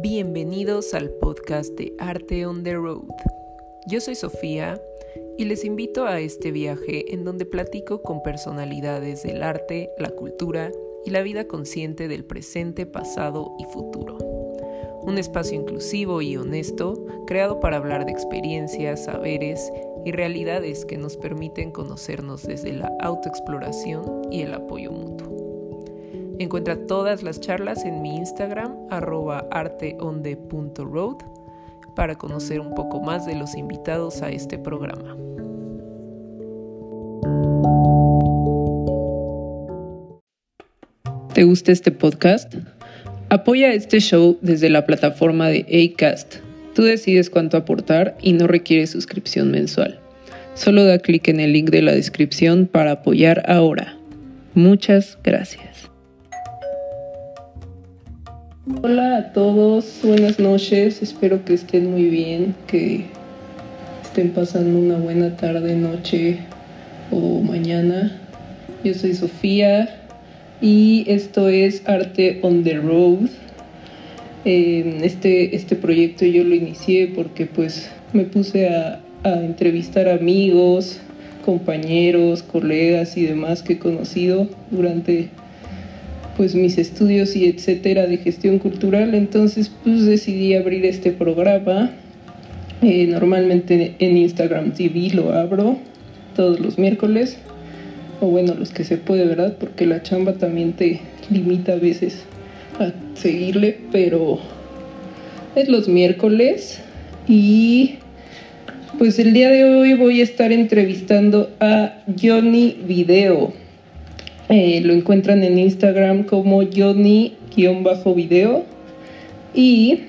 Bienvenidos al podcast de Arte on the Road. Yo soy Sofía y les invito a este viaje en donde platico con personalidades del arte, la cultura y la vida consciente del presente, pasado y futuro. Un espacio inclusivo y honesto creado para hablar de experiencias, saberes y realidades que nos permiten conocernos desde la autoexploración y el apoyo mutuo. Encuentra todas las charlas en mi Instagram, arroba arteonde.road, para conocer un poco más de los invitados a este programa. ¿Te gusta este podcast? Apoya este show desde la plataforma de Acast. Tú decides cuánto aportar y no requiere suscripción mensual. Solo da clic en el link de la descripción para apoyar ahora. Muchas gracias. Hola a todos, buenas noches, espero que estén muy bien, que estén pasando una buena tarde, noche o mañana. Yo soy Sofía y esto es Arte on the Road. este, este proyecto yo lo inicié porque pues me puse a, a entrevistar amigos, compañeros, colegas y demás que he conocido durante pues mis estudios y etcétera de gestión cultural, entonces pues decidí abrir este programa. Eh, normalmente en Instagram TV lo abro todos los miércoles, o bueno, los que se puede, ¿verdad? Porque la chamba también te limita a veces a seguirle, pero es los miércoles y pues el día de hoy voy a estar entrevistando a Johnny Video. Eh, lo encuentran en Instagram como Johnny-video. Y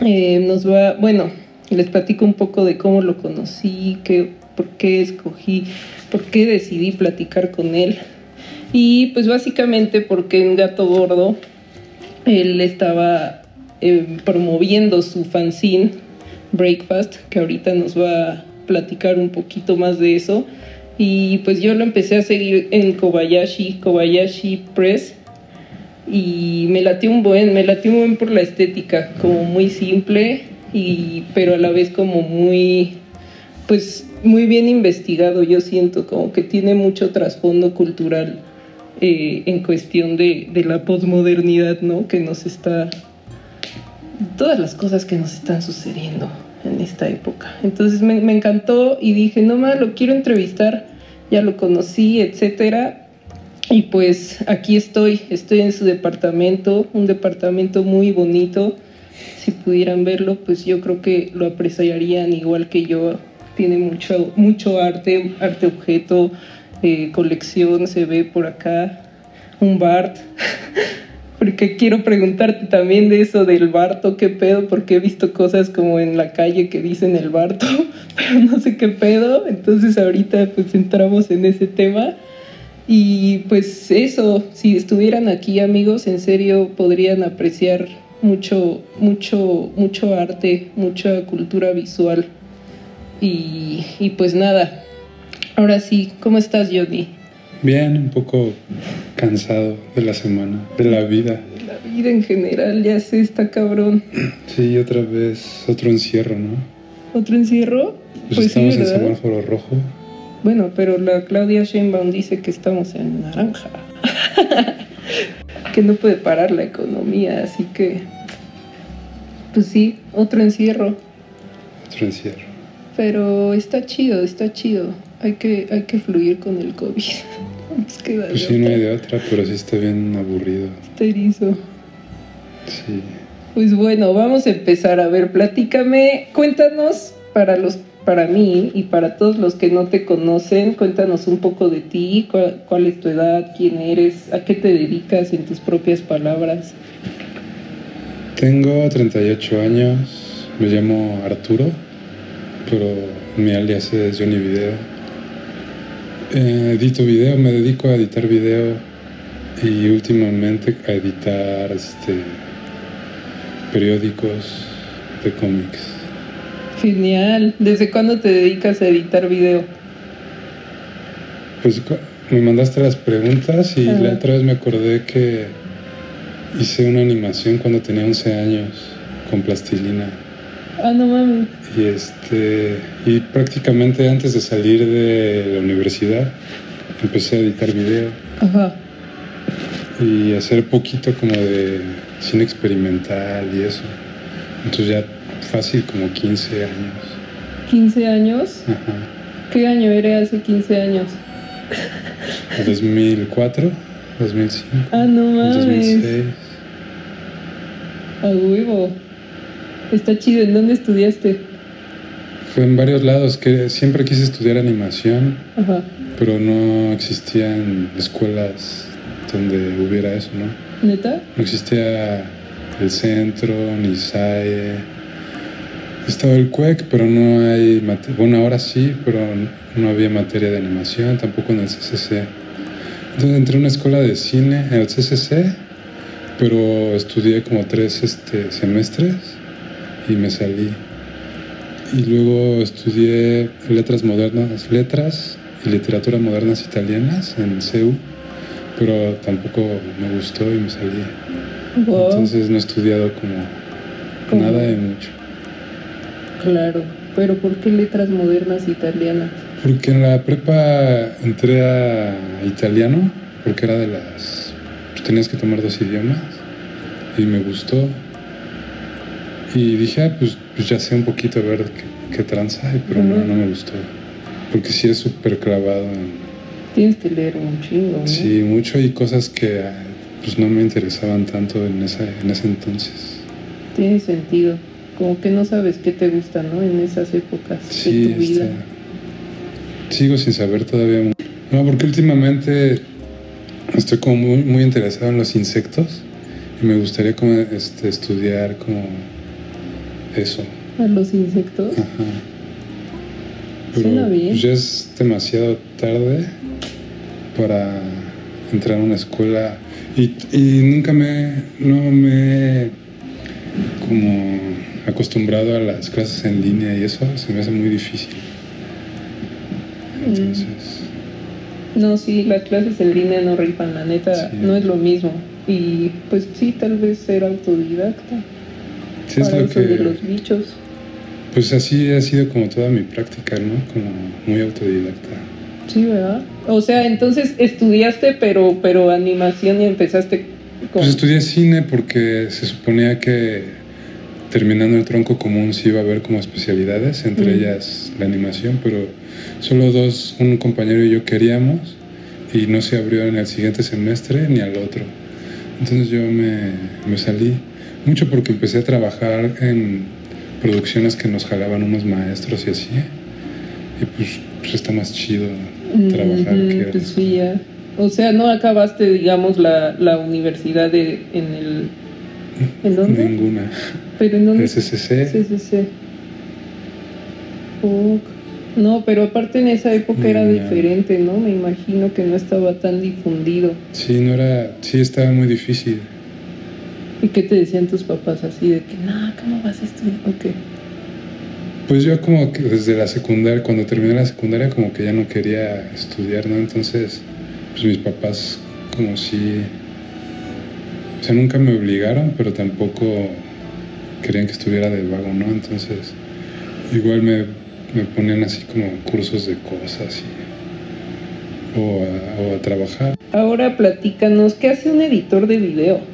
eh, nos va, bueno, les platico un poco de cómo lo conocí, que, por qué escogí, por qué decidí platicar con él. Y pues básicamente porque en Gato Gordo él estaba eh, promoviendo su fanzine Breakfast, que ahorita nos va a platicar un poquito más de eso. Y pues yo lo empecé a seguir en Kobayashi, Kobayashi Press. Y me latió un buen, me latió un buen por la estética, como muy simple, y, pero a la vez como muy, pues muy bien investigado, yo siento, como que tiene mucho trasfondo cultural eh, en cuestión de, de la posmodernidad, ¿no? Que nos está, todas las cosas que nos están sucediendo en esta época. Entonces me, encantó y dije, no más, lo quiero entrevistar, ya lo conocí, etcétera. Y pues aquí estoy, estoy en su departamento, un departamento muy bonito. Si pudieran verlo, pues yo creo que lo apreciarían igual que yo. Tiene mucho, mucho arte, arte objeto, eh, colección, se ve por acá, un Bart. porque quiero preguntarte también de eso del Barto, qué pedo, porque he visto cosas como en la calle que dicen el Barto, pero no sé qué pedo, entonces ahorita pues entramos en ese tema. Y pues eso, si estuvieran aquí amigos, en serio podrían apreciar mucho, mucho, mucho arte, mucha cultura visual. Y, y pues nada, ahora sí, ¿cómo estás Johnny? Bien, un poco cansado de la semana, de la vida. La vida en general, ya sé, está cabrón. Sí, otra vez, otro encierro, ¿no? ¿Otro encierro? Pues, pues estamos en semáforo rojo. Bueno, pero la Claudia Sheinbaum dice que estamos en naranja. que no puede parar la economía, así que... Pues sí, otro encierro. Otro encierro. Pero está chido, está chido. Hay que, hay que fluir con el COVID. Pues sí, no hay de otra, pero sí está bien aburrido. Está erizo. Sí. Pues bueno, vamos a empezar. A ver, platícame, cuéntanos para los para mí y para todos los que no te conocen, cuéntanos un poco de ti, cuál, cuál, es tu edad, quién eres, a qué te dedicas en tus propias palabras. Tengo 38 años, me llamo Arturo, pero mi alias es Johnny Video. Eh, edito video, me dedico a editar video y últimamente a editar este, periódicos de cómics. Genial. ¿Desde cuándo te dedicas a editar video? Pues me mandaste las preguntas y la otra vez me acordé que Hice una animación cuando tenía 11 años con plastilina. Ah, no mames. Y este y prácticamente antes de salir de la universidad empecé a editar video Ajá. y hacer poquito como de cine experimental y eso. Entonces ya fácil como 15 años. 15 años. Ajá. ¿Qué año era hace 15 años? 2004, 2005, Ah, no mames. 2006. A huevo. Está chido. ¿En dónde estudiaste? Fue en varios lados que siempre quise estudiar animación, Ajá. pero no existían escuelas donde hubiera eso, ¿no? ¿Neta? No existía el centro, ni SAE. Estaba el CUEC, pero no hay. Bueno, ahora sí, pero no había materia de animación, tampoco en el CCC. Entonces entré a una escuela de cine en el CCC, pero estudié como tres este, semestres y me salí. Y luego estudié letras modernas, letras y literatura modernas italianas en CEU, pero tampoco me gustó y me salí. Wow. Entonces no he estudiado como ¿Cómo? nada de mucho. Claro. Pero ¿por qué letras modernas italianas? Porque en la prepa entré a italiano, porque era de las... pues, tenías que tomar dos idiomas y me gustó. Y dije, ah, pues, pues ya sé un poquito a ver qué, qué tranza, pero no, no me gustó. Porque sí es súper clavado en... Tienes que leer un chingo, ¿no? Sí, mucho y cosas que ah, pues no me interesaban tanto en, esa, en ese entonces. Tiene sentido. Como que no sabes qué te gusta, ¿no? En esas épocas Sí, de tu vida. sigo sin saber todavía mucho. No, porque últimamente estoy como muy, muy interesado en los insectos y me gustaría como este, estudiar como eso. A los insectos. Ajá. Pero Suena bien. ya es demasiado tarde para entrar a una escuela y, y nunca me, no me he como acostumbrado a las clases en línea y eso se me hace muy difícil. Mm. Entonces, No, sí, las clases en línea no rifan, la neta, Sí. no es lo mismo. Y pues sí, tal vez ser autodidacta. Sí es para lo eso de que, los bichos. pues así ha sido como toda mi práctica, ¿no? Como muy autodidacta. Sí, ¿verdad? O sea, entonces estudiaste, pero, pero animación y empezaste con... Pues estudié cine porque se suponía que terminando el tronco común sí iba a haber como especialidades, entre Mm. ellas la animación, pero solo dos, un compañero y yo queríamos y no se abrió en el siguiente semestre ni al otro. Entonces yo me, me salí mucho porque empecé a trabajar en producciones que nos jalaban unos maestros y así. Y pues, pues está más chido trabajar que... pues sí, ya. O sea, no acabaste, digamos, la, la universidad de, en el... ¿En dónde? Ninguna. ¿Pero en dónde? Sí, sí. Fuck. No, pero aparte en esa época era diferente, ¿no? Me imagino que no estaba tan difundido. Sí, no era, sí estaba muy difícil. ¿Y qué te decían tus papás así de que, no, ¿cómo vas a estudiar? Ok. Pues yo como que desde la secundaria, cuando terminé la secundaria, como que ya no quería estudiar, ¿no? Entonces, pues mis papás como si... O sea, nunca me obligaron, pero tampoco querían que estuviera de vago, ¿no? Entonces, igual me, me ponían así como cursos de cosas y... O a, o a trabajar. Ahora platícanos, ¿qué hace un editor de video?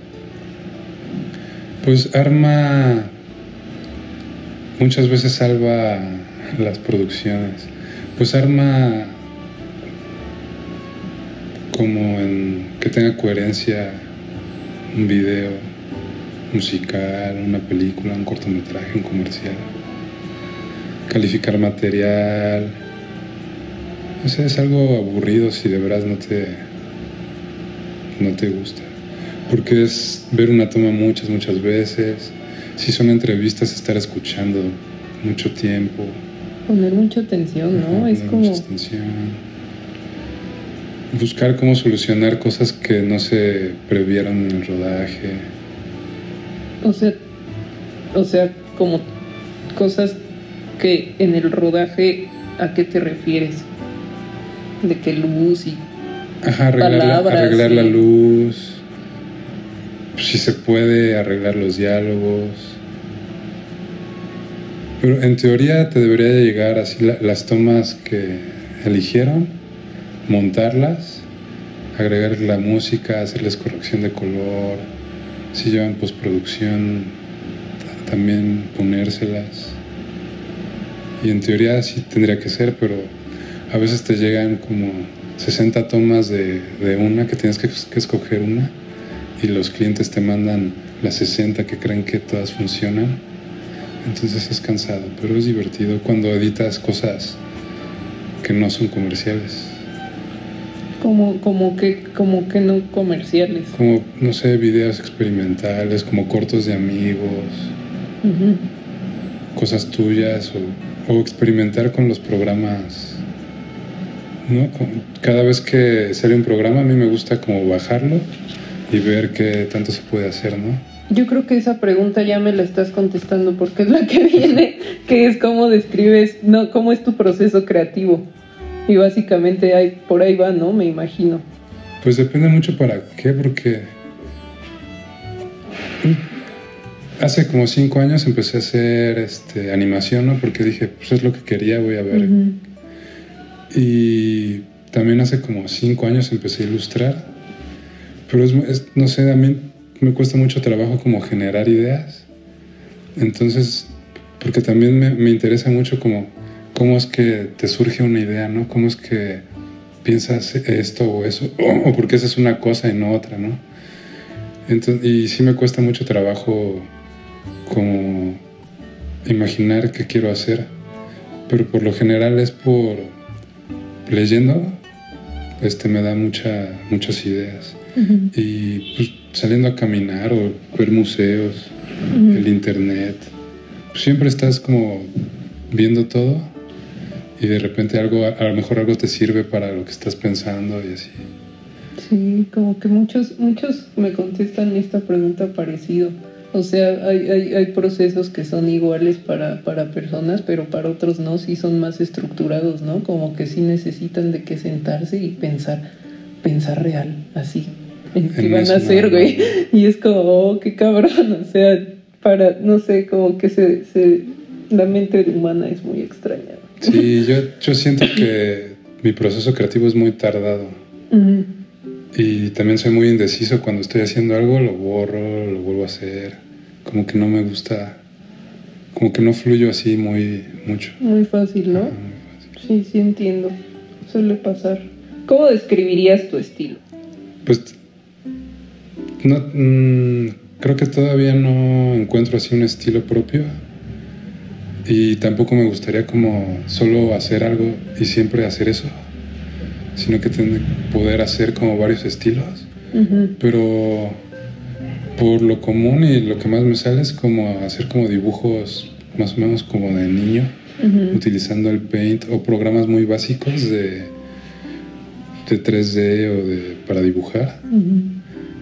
Pues arma... Muchas veces salva las producciones. Pues arma como en que tenga coherencia un video musical, una película, un cortometraje, un comercial. Calificar material. O sea, es algo aburrido si de veras no te no te gusta. Porque es ver una toma muchas, muchas veces. Si son entrevistas, estar escuchando mucho tiempo. Poner mucha atención, ¿no? Ajá, es poner como... mucha atención. Buscar cómo solucionar cosas que no se previeron en el rodaje. O sea, o sea, como cosas que en el rodaje, ¿a qué te refieres? De que luz y... Ajá, arreglar, la, luz. Si se puede arreglar los diálogos. Pero en teoría te debería llegar así las tomas que eligieron, montarlas, agregar la música, hacerles corrección de color, si llevan postproducción, también ponérselas. Y en teoría sí tendría que ser, pero a veces te llegan como 60 tomas de, una que tienes que, que escoger una y los clientes te mandan las 60 que creen que todas funcionan. Entonces es cansado, pero es divertido cuando editas cosas que no son comerciales. Como, como, que, como que no comerciales. Como, no sé, videos experimentales, como cortos de amigos, cosas tuyas o, o, experimentar con los programas. ¿no? Cada vez que sale un programa a mí me gusta como bajarlo y ver qué tanto se puede hacer, ¿no? Yo creo que esa pregunta ya me la estás contestando porque es la que viene, que es cómo describes, no, cómo es tu proceso creativo. Y básicamente hay, por ahí va, ¿no? Me imagino. Pues depende mucho para qué, porque hace como cinco años empecé a hacer este, animación, ¿no? Porque dije, pues es lo que quería, voy a ver. Y también hace como cinco años empecé a ilustrar pero es, no sé, a mí me cuesta mucho trabajo como generar ideas. Entonces, porque también me, interesa mucho como cómo es que te surge una idea, ¿no? Cómo es que piensas esto o eso, o, porque esa es una cosa y no otra, ¿no? Entonces, y sí me cuesta mucho trabajo como imaginar qué quiero hacer, pero por lo general es por leyendo, este me da mucha, muchas ideas. Y pues, saliendo a caminar o ver museos, el internet, pues, siempre estás como viendo todo y de repente algo, a lo mejor algo te sirve para lo que estás pensando y así. Sí, como que muchos, muchos me contestan esta pregunta parecido. O sea, hay, hay, hay procesos que son iguales para, para, personas, pero para otros no, sí son más estructurados, ¿no? Como que sí necesitan de que sentarse y pensar, pensar real, así, qué van a hacer, güey. Y es como, oh, qué cabrón, o sea, para, no sé, como que se, se la mente humana es muy extraña. Sí, yo, yo siento que mi proceso creativo es muy tardado. Y también soy muy indeciso cuando estoy haciendo algo, lo borro, lo vuelvo a hacer. Como que no me gusta, como que no fluyo así muy mucho. Muy fácil, ¿no? Sí, sí entiendo. Suele pasar. ¿Cómo describirías tu estilo? Pues no, mm, creo que todavía no encuentro así un estilo propio y tampoco me gustaría como solo hacer algo y siempre hacer eso, sino que tener poder hacer como varios estilos, pero por lo común y lo que más me sale es como hacer como dibujos más o menos como de niño, utilizando el Paint o programas muy básicos de, de 3D o de, para dibujar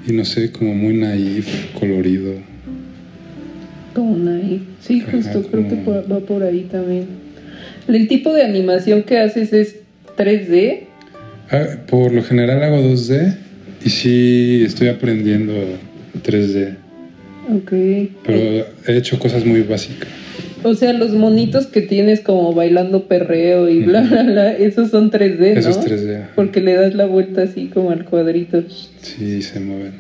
y no sé, como muy naif, colorido. Como naif, sí, justo creo que va por ahí también. ¿El tipo de animación que haces es 3D? Ah, por lo general hago 2D y sí estoy aprendiendo 3D. Ok. Pero he hecho cosas muy básicas. O sea, los monitos que tienes como bailando perreo y bla, bla, bla, esos son 3D, ¿no? Eso es 3D. Porque le das la vuelta así como al cuadrito. Sí, se mueven.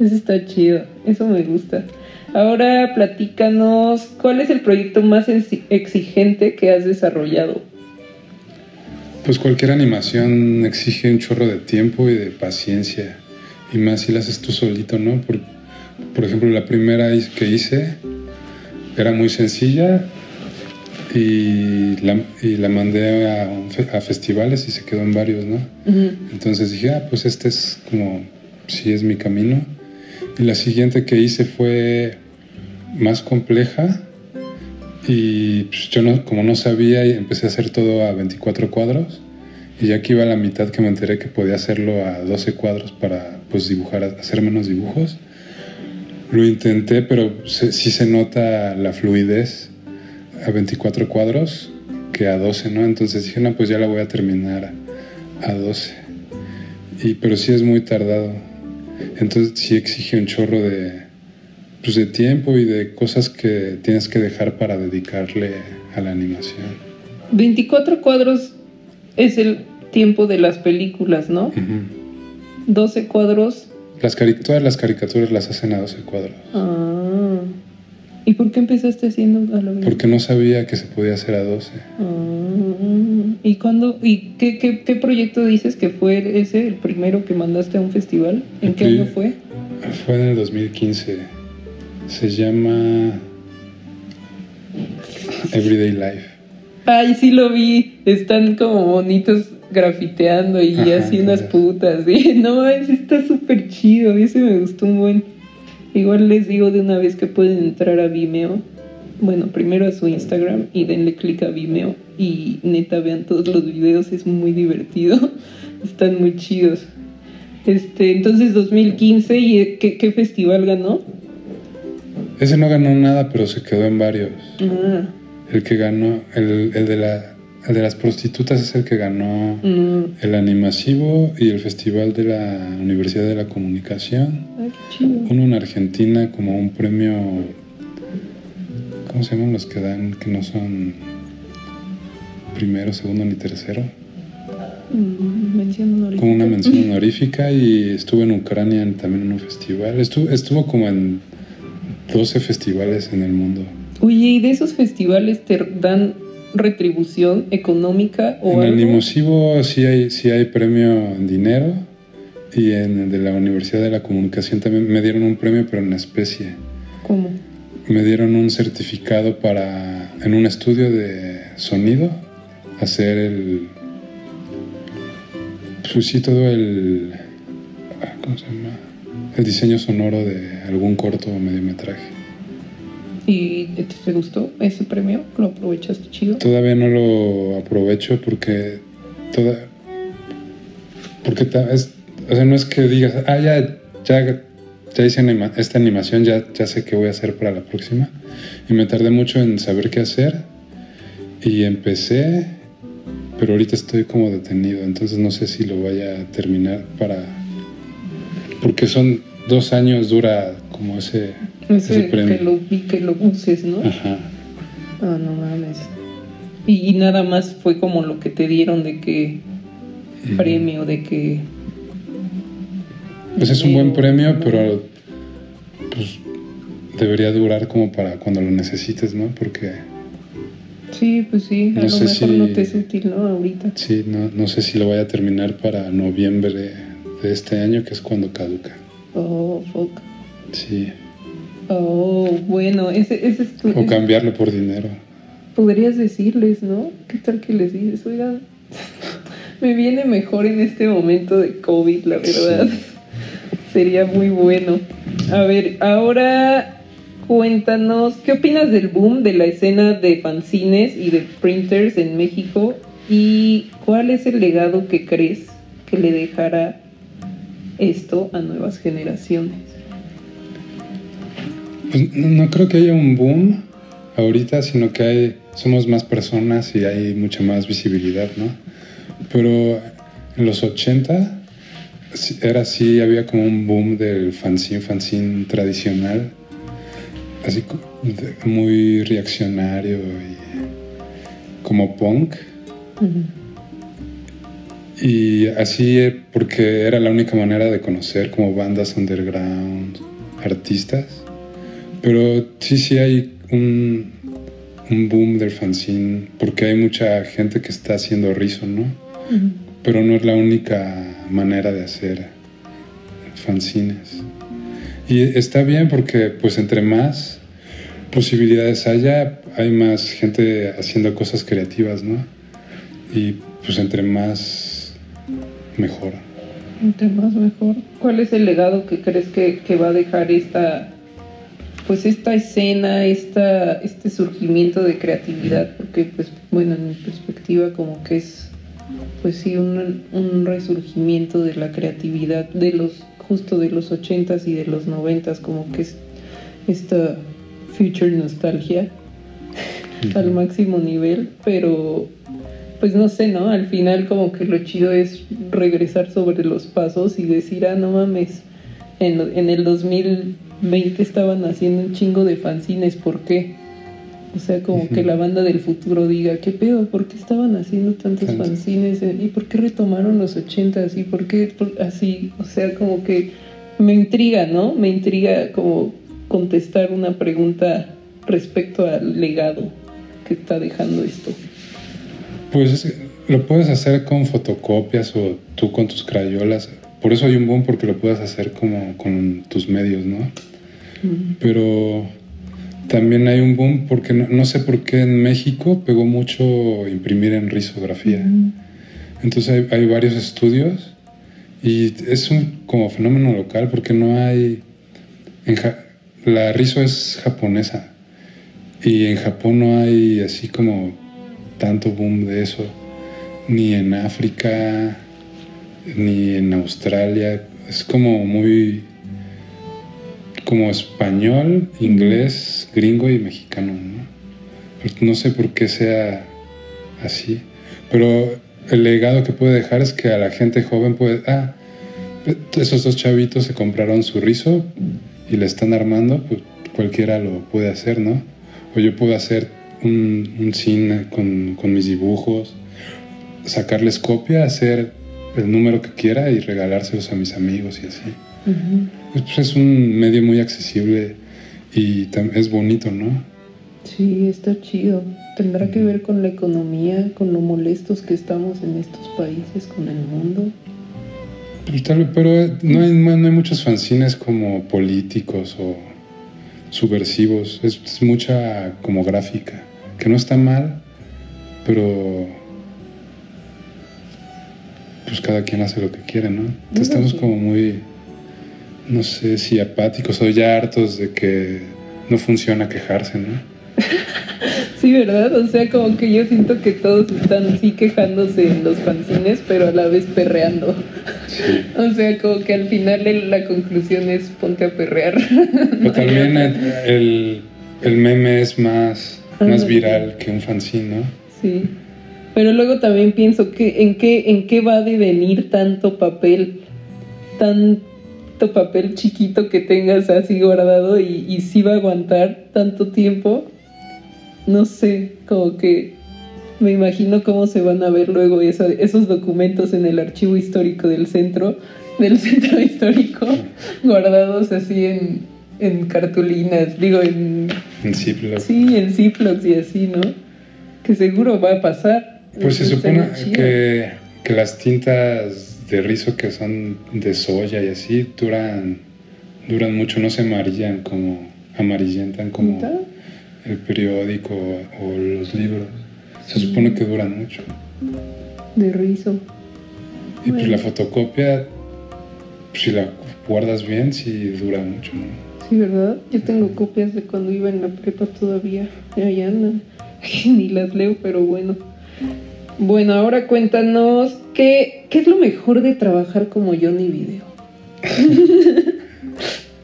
Eso está chido, eso me gusta. Ahora platícanos, ¿cuál es el proyecto más exigente que has desarrollado? Pues cualquier animación exige un chorro de tiempo y de paciencia. Y más si la haces tú solito, ¿no? Por, por ejemplo, la primera que hice era muy sencilla y la, y la mandé a, a, festivales y se quedó en varios, ¿no? Entonces dije, ah, pues este es como, sí es mi camino. Y la siguiente que hice fue más compleja y pues, yo no, como no sabía empecé a hacer todo a 24 cuadros y ya que iba a la mitad que me enteré que podía hacerlo a 12 cuadros para pues dibujar, hacer menos dibujos lo intenté, pero sí se nota la fluidez a 24 cuadros que a 12, ¿no? Entonces dije, no, pues ya la voy a terminar a 12. Y, pero sí es muy tardado. Entonces sí exige un chorro de, pues, de tiempo y de cosas que tienes que dejar para dedicarle a la animación. 24 cuadros es el tiempo de las películas, ¿no? Ujú. 12 cuadros. Las todas las caricaturas las hacen a 12 cuadros. Ah. ¿Y por qué empezaste haciendo a la vez? Porque no sabía que se podía hacer a 12. Ah. ¿Y cuándo? ¿Y qué, qué, qué proyecto dices que fue ese, el primero que mandaste a un festival? ¿En El qué año fue? Fue en el 2015. Se llama Everyday Life. Ay, sí lo vi. Están como bonitos grafiteando y Ajá, así unas putas. ¿sí? No, ese está súper chido. Ese me gustó un buen. Igual les digo de una vez que pueden entrar a Vimeo. Bueno, primero a su Instagram y denle clic a Vimeo. Y neta, vean todos los videos. Es muy divertido. Están muy chidos. Este, entonces 2015 y eh, ¿qué, qué festival ganó? Ese no ganó nada, pero se quedó en varios. Ah, El que ganó, el, el de, la, el de las prostitutas es el que ganó no. el animasivo y el Festival de la Universidad de la Comunicación. Ay, qué chido. Uno en Argentina como un premio, ¿cómo se llaman los que dan que no son primero, segundo ni tercero? Mm, mención honorífica. Como una mención honorífica y estuve en Ucrania en- también en un festival. Estuvo, estuvo como en 12 festivales en el mundo. Oye, ¿y de esos festivales te dan retribución económica o En algo? Animosivo sí hay, sí hay premio en dinero y en el de la Universidad de la Comunicación también me dieron un premio pero en especie. ¿Cómo? Me dieron un certificado para, en un estudio de sonido, hacer el, pues sí, todo el, ¿cómo se llama? El diseño sonoro de algún corto o mediometraje. ¿Y te, te gustó ese premio? ¿Lo aprovechaste chido? Todavía no lo aprovecho porque toda porque es, o sea, no es que digas, ah, ya, ya, ya hice anima- esta animación, ya, ya sé qué voy a hacer para la próxima. Y me tardé mucho en saber qué hacer. Y empecé, pero ahorita estoy como detenido, entonces no sé si lo vaya a terminar para. Porque son dos años dura como ese, Ese, ese premio. que lo vi, que lo uses, ¿no? Ajá. Ah, no mames. Y, y nada más fue como lo que te dieron de que Ujú. premio, de que... Pues es un buen premio, pero pues debería durar como para cuando lo necesites, ¿no? Porque Sí, pues sí, a No lo sé mejor si- no te es útil, ¿no? Ahorita. sí, no, no sé si lo voy a terminar para noviembre de este año, que es cuando caduca. Oh, fuck. Sí. Oh, bueno, ese, ese es tu... O cambiarlo por dinero. Podrías decirles, ¿no? ¿Qué tal que les dices? Oigan, me viene mejor en este momento de COVID, la verdad. Sería muy bueno. A ver, ahora cuéntanos, ¿qué opinas del boom de la escena de fanzines y de printers en México? ¿Y cuál es el legado que crees que le dejará esto a nuevas generaciones? Pues no, creo que haya un boom ahorita, sino que hay, somos más personas y hay mucha más visibilidad, ¿no? Pero en los 80 sí- era así, había como un boom del fanzine, fanzine tradicional, así muy reaccionario y como punk. Y así eh, porque era la única manera de conocer como bandas underground, artistas. Pero sí, sí hay un, un boom del fanzine, porque hay mucha gente que está haciendo rizo, ¿no? Pero no es la única manera de hacer fanzines. Y está bien porque pues entre más posibilidades haya, hay más gente haciendo cosas creativas, ¿no? Y pues entre más mejor. Entre más mejor. ¿Cuál es el legado que crees que, que va a dejar esta, pues esta escena, esta, este surgimiento de creatividad? Porque, pues, bueno, en mi perspectiva, como que es, pues sí, un, un resurgimiento de la creatividad de los, justo de los ochentas y de los noventas, como que es esta future nostalgia al máximo nivel, pero pues no sé, ¿no? Al final como que lo chido es regresar sobre los pasos y decir, ah, no mames, en, en el 2020 estaban haciendo un chingo de fanzines, ¿por qué? O sea, como que la banda del futuro diga, ¿qué pedo? ¿Por qué estaban haciendo tantos fanzines? ¿Y por qué retomaron los ochentas? ¿Y por qué así? O sea, como que me intriga, ¿no? Me intriga como contestar una pregunta respecto al legado que está dejando esto. Pues lo puedes hacer con fotocopias o tú con tus crayolas. Por eso hay un boom porque lo puedes hacer como con tus medios, ¿no? Pero también hay un boom porque no, sé por qué en México pegó mucho imprimir en risografía. Entonces hay, varios estudios y es un como fenómeno local porque no hay... la riso es japonesa y en Japón no hay así como tanto boom de eso, ni en África, ni en Australia. Es como muy como español, inglés, gringo y mexicano. ¿no? no sé por qué sea así, pero el legado que puede dejar es que a la gente joven puede, ah, esos dos chavitos se compraron su rizo y le están armando, pues cualquiera lo puede hacer, ¿no? O yo puedo hacer un, un cine con, con, mis dibujos, sacarles copia, hacer el número que quiera y regalárselos a mis amigos y así. Pues es un medio muy accesible y es bonito, ¿no? Sí, está chido. Tendrá que ver con la economía, con lo molestos que estamos en estos países, con el mundo. Pues pero no hay, no hay muchos fanzines como políticos o subversivos. Es, mucha como gráfica, que no está mal, pero pues cada quien hace lo que quiere, ¿no? estamos como muy no sé si apáticos o ya hartos de que no funciona quejarse, ¿no? sí, ¿verdad? O sea, como que yo siento que todos están sí quejándose en los fanzines, pero a la vez perreando. o sea, como que al final la conclusión es ponte a perrear. Pero también el, el, meme es más, más viral que un fanzine, ¿no? Sí. Pero luego también pienso que en qué, en qué va a devenir tanto papel, tan papel chiquito que tengas así guardado y, si va a aguantar tanto tiempo. No sé, como que me imagino cómo se van a ver luego esos documentos en el archivo histórico del centro, del centro histórico, guardados así en, en cartulinas, digo en... En Ziploc. Sí, en Ziplocs y así, ¿no? Que seguro va a pasar. Pues se supone que, que las tintas de rizo que son de soya y así duran, duran mucho, no se amarillan como amarillentan como el periódico o los libros. Se supone que duran mucho. De rizo. Y pues la fotocopia, si la guardas bien, sí dura mucho, Sí, ¿verdad? Yo tengo copias de cuando iba en la prepa todavía. Ahí andan. Ni las leo, pero bueno. Bueno, ahora cuéntanos qué, qué es lo mejor de trabajar como Johnny Video.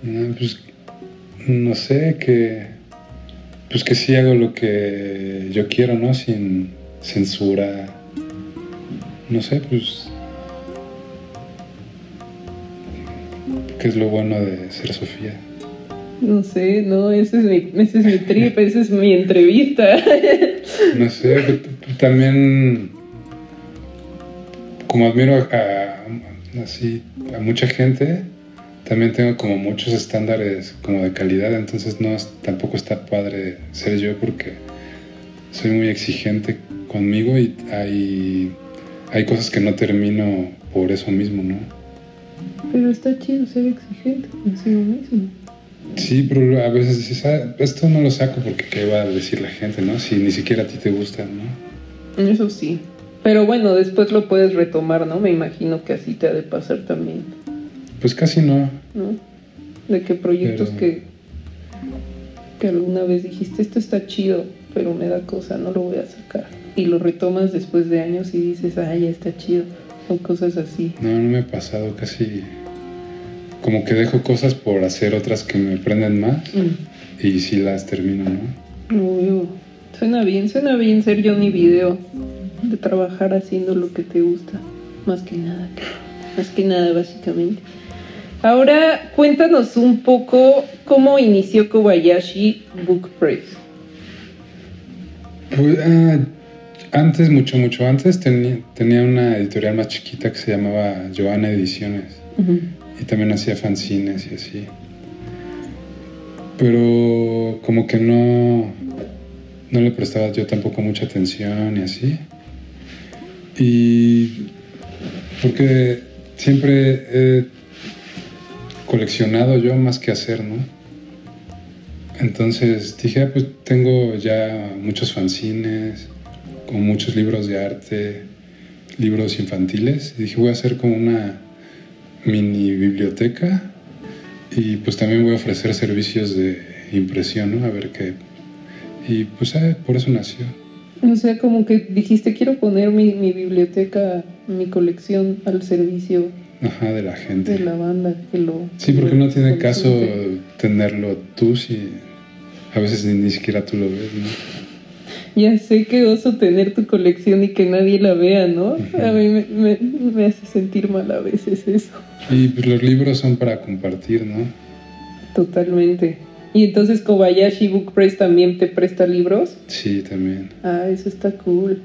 no, pues, no sé, que pues que sí hago lo que yo quiero, ¿no? Sin censura. No sé, pues. ¿Qué es lo bueno de ser Sofía? No sé, no, ese es mi, ese es mi trip, esa es mi entrevista. no sé, también como admiro a, así, a mucha gente, también tengo como muchos estándares como de calidad, entonces no tampoco está padre ser yo porque soy muy exigente conmigo y hay, hay cosas que no termino por eso mismo, ¿no? Pero está chido ser exigente consigo mismo. Sí, pero a veces dices, ah, esto no lo saco porque qué va a decir la gente, ¿no? Si ni siquiera a ti te gusta, ¿no? Eso sí. Pero bueno, después lo puedes retomar, ¿no? Me imagino que así te ha de pasar también. Pues casi no. ¿No? De qué proyectos que, que alguna vez dijiste, esto está chido, pero me da cosa, no lo voy a sacar. Y lo retomas después de años y dices, ah, ya está chido. Son cosas así. No, no me ha pasado casi como que dejo cosas por hacer otras que me prenden más mm. y si las termino, ¿no? suena bien, suena bien ser Johnny Video, de trabajar haciendo lo que te gusta, más que nada, más que nada básicamente. Ahora cuéntanos un poco cómo inició Kobayashi Book Press. Pues, ah, antes, mucho, mucho antes, tenía, tenía una editorial más chiquita que se llamaba Joana Ediciones. Y también hacía fanzines y así. Pero como que no, no le prestaba yo tampoco mucha atención y así. Y porque siempre he coleccionado yo más que hacer, ¿no? Entonces dije, ah, pues tengo ya muchos fanzines, con muchos libros de arte, libros infantiles. Y dije, voy a hacer como una mini biblioteca y pues también voy a ofrecer servicios de impresión, ¿no? A ver qué. Y pues ah, por eso nació. O sea, como que dijiste, quiero poner mi, mi biblioteca, mi colección al servicio Ajá, de la gente. de la banda que lo... Sí, porque no tiene caso tenerlo tú si a veces ni, ni siquiera tú lo ves, ¿no? Ya sé que oso tener tu colección y que nadie la vea, ¿no? A mí me, me- me hace sentir mal a veces eso. Y pues los libros son para compartir, ¿no? Totalmente. Y entonces Kobayashi Book Press también te presta libros. Sí, también. Ah, eso está cool.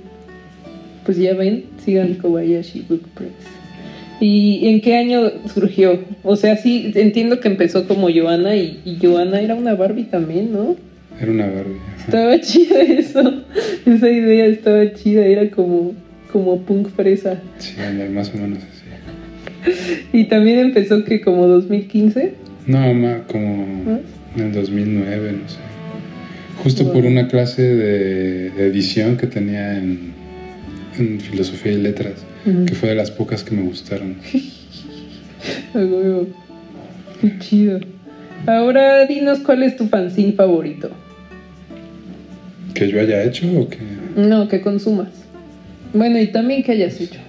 Pues ya ven, sigan Kobayashi Book Press. ¿Y en qué año surgió? O sea, sí, entiendo que empezó como Joana y, y Joana era una Barbie también, ¿no? Era una Barbie. ajá. Estaba chida eso. Esa idea estaba chida, era como, como punk fresa. Sí, más o menos. Y también empezó que como 2015. No, ma, como en el 2009, no sé. Justo Wow. por una clase de, edición que tenía en, en filosofía y letras, que fue de las pocas que me gustaron. Qué chido. Ahora dinos cuál es tu fanzine favorito. ¿Que yo haya hecho o que.? No, que consumas. Bueno, y también que hayas hecho.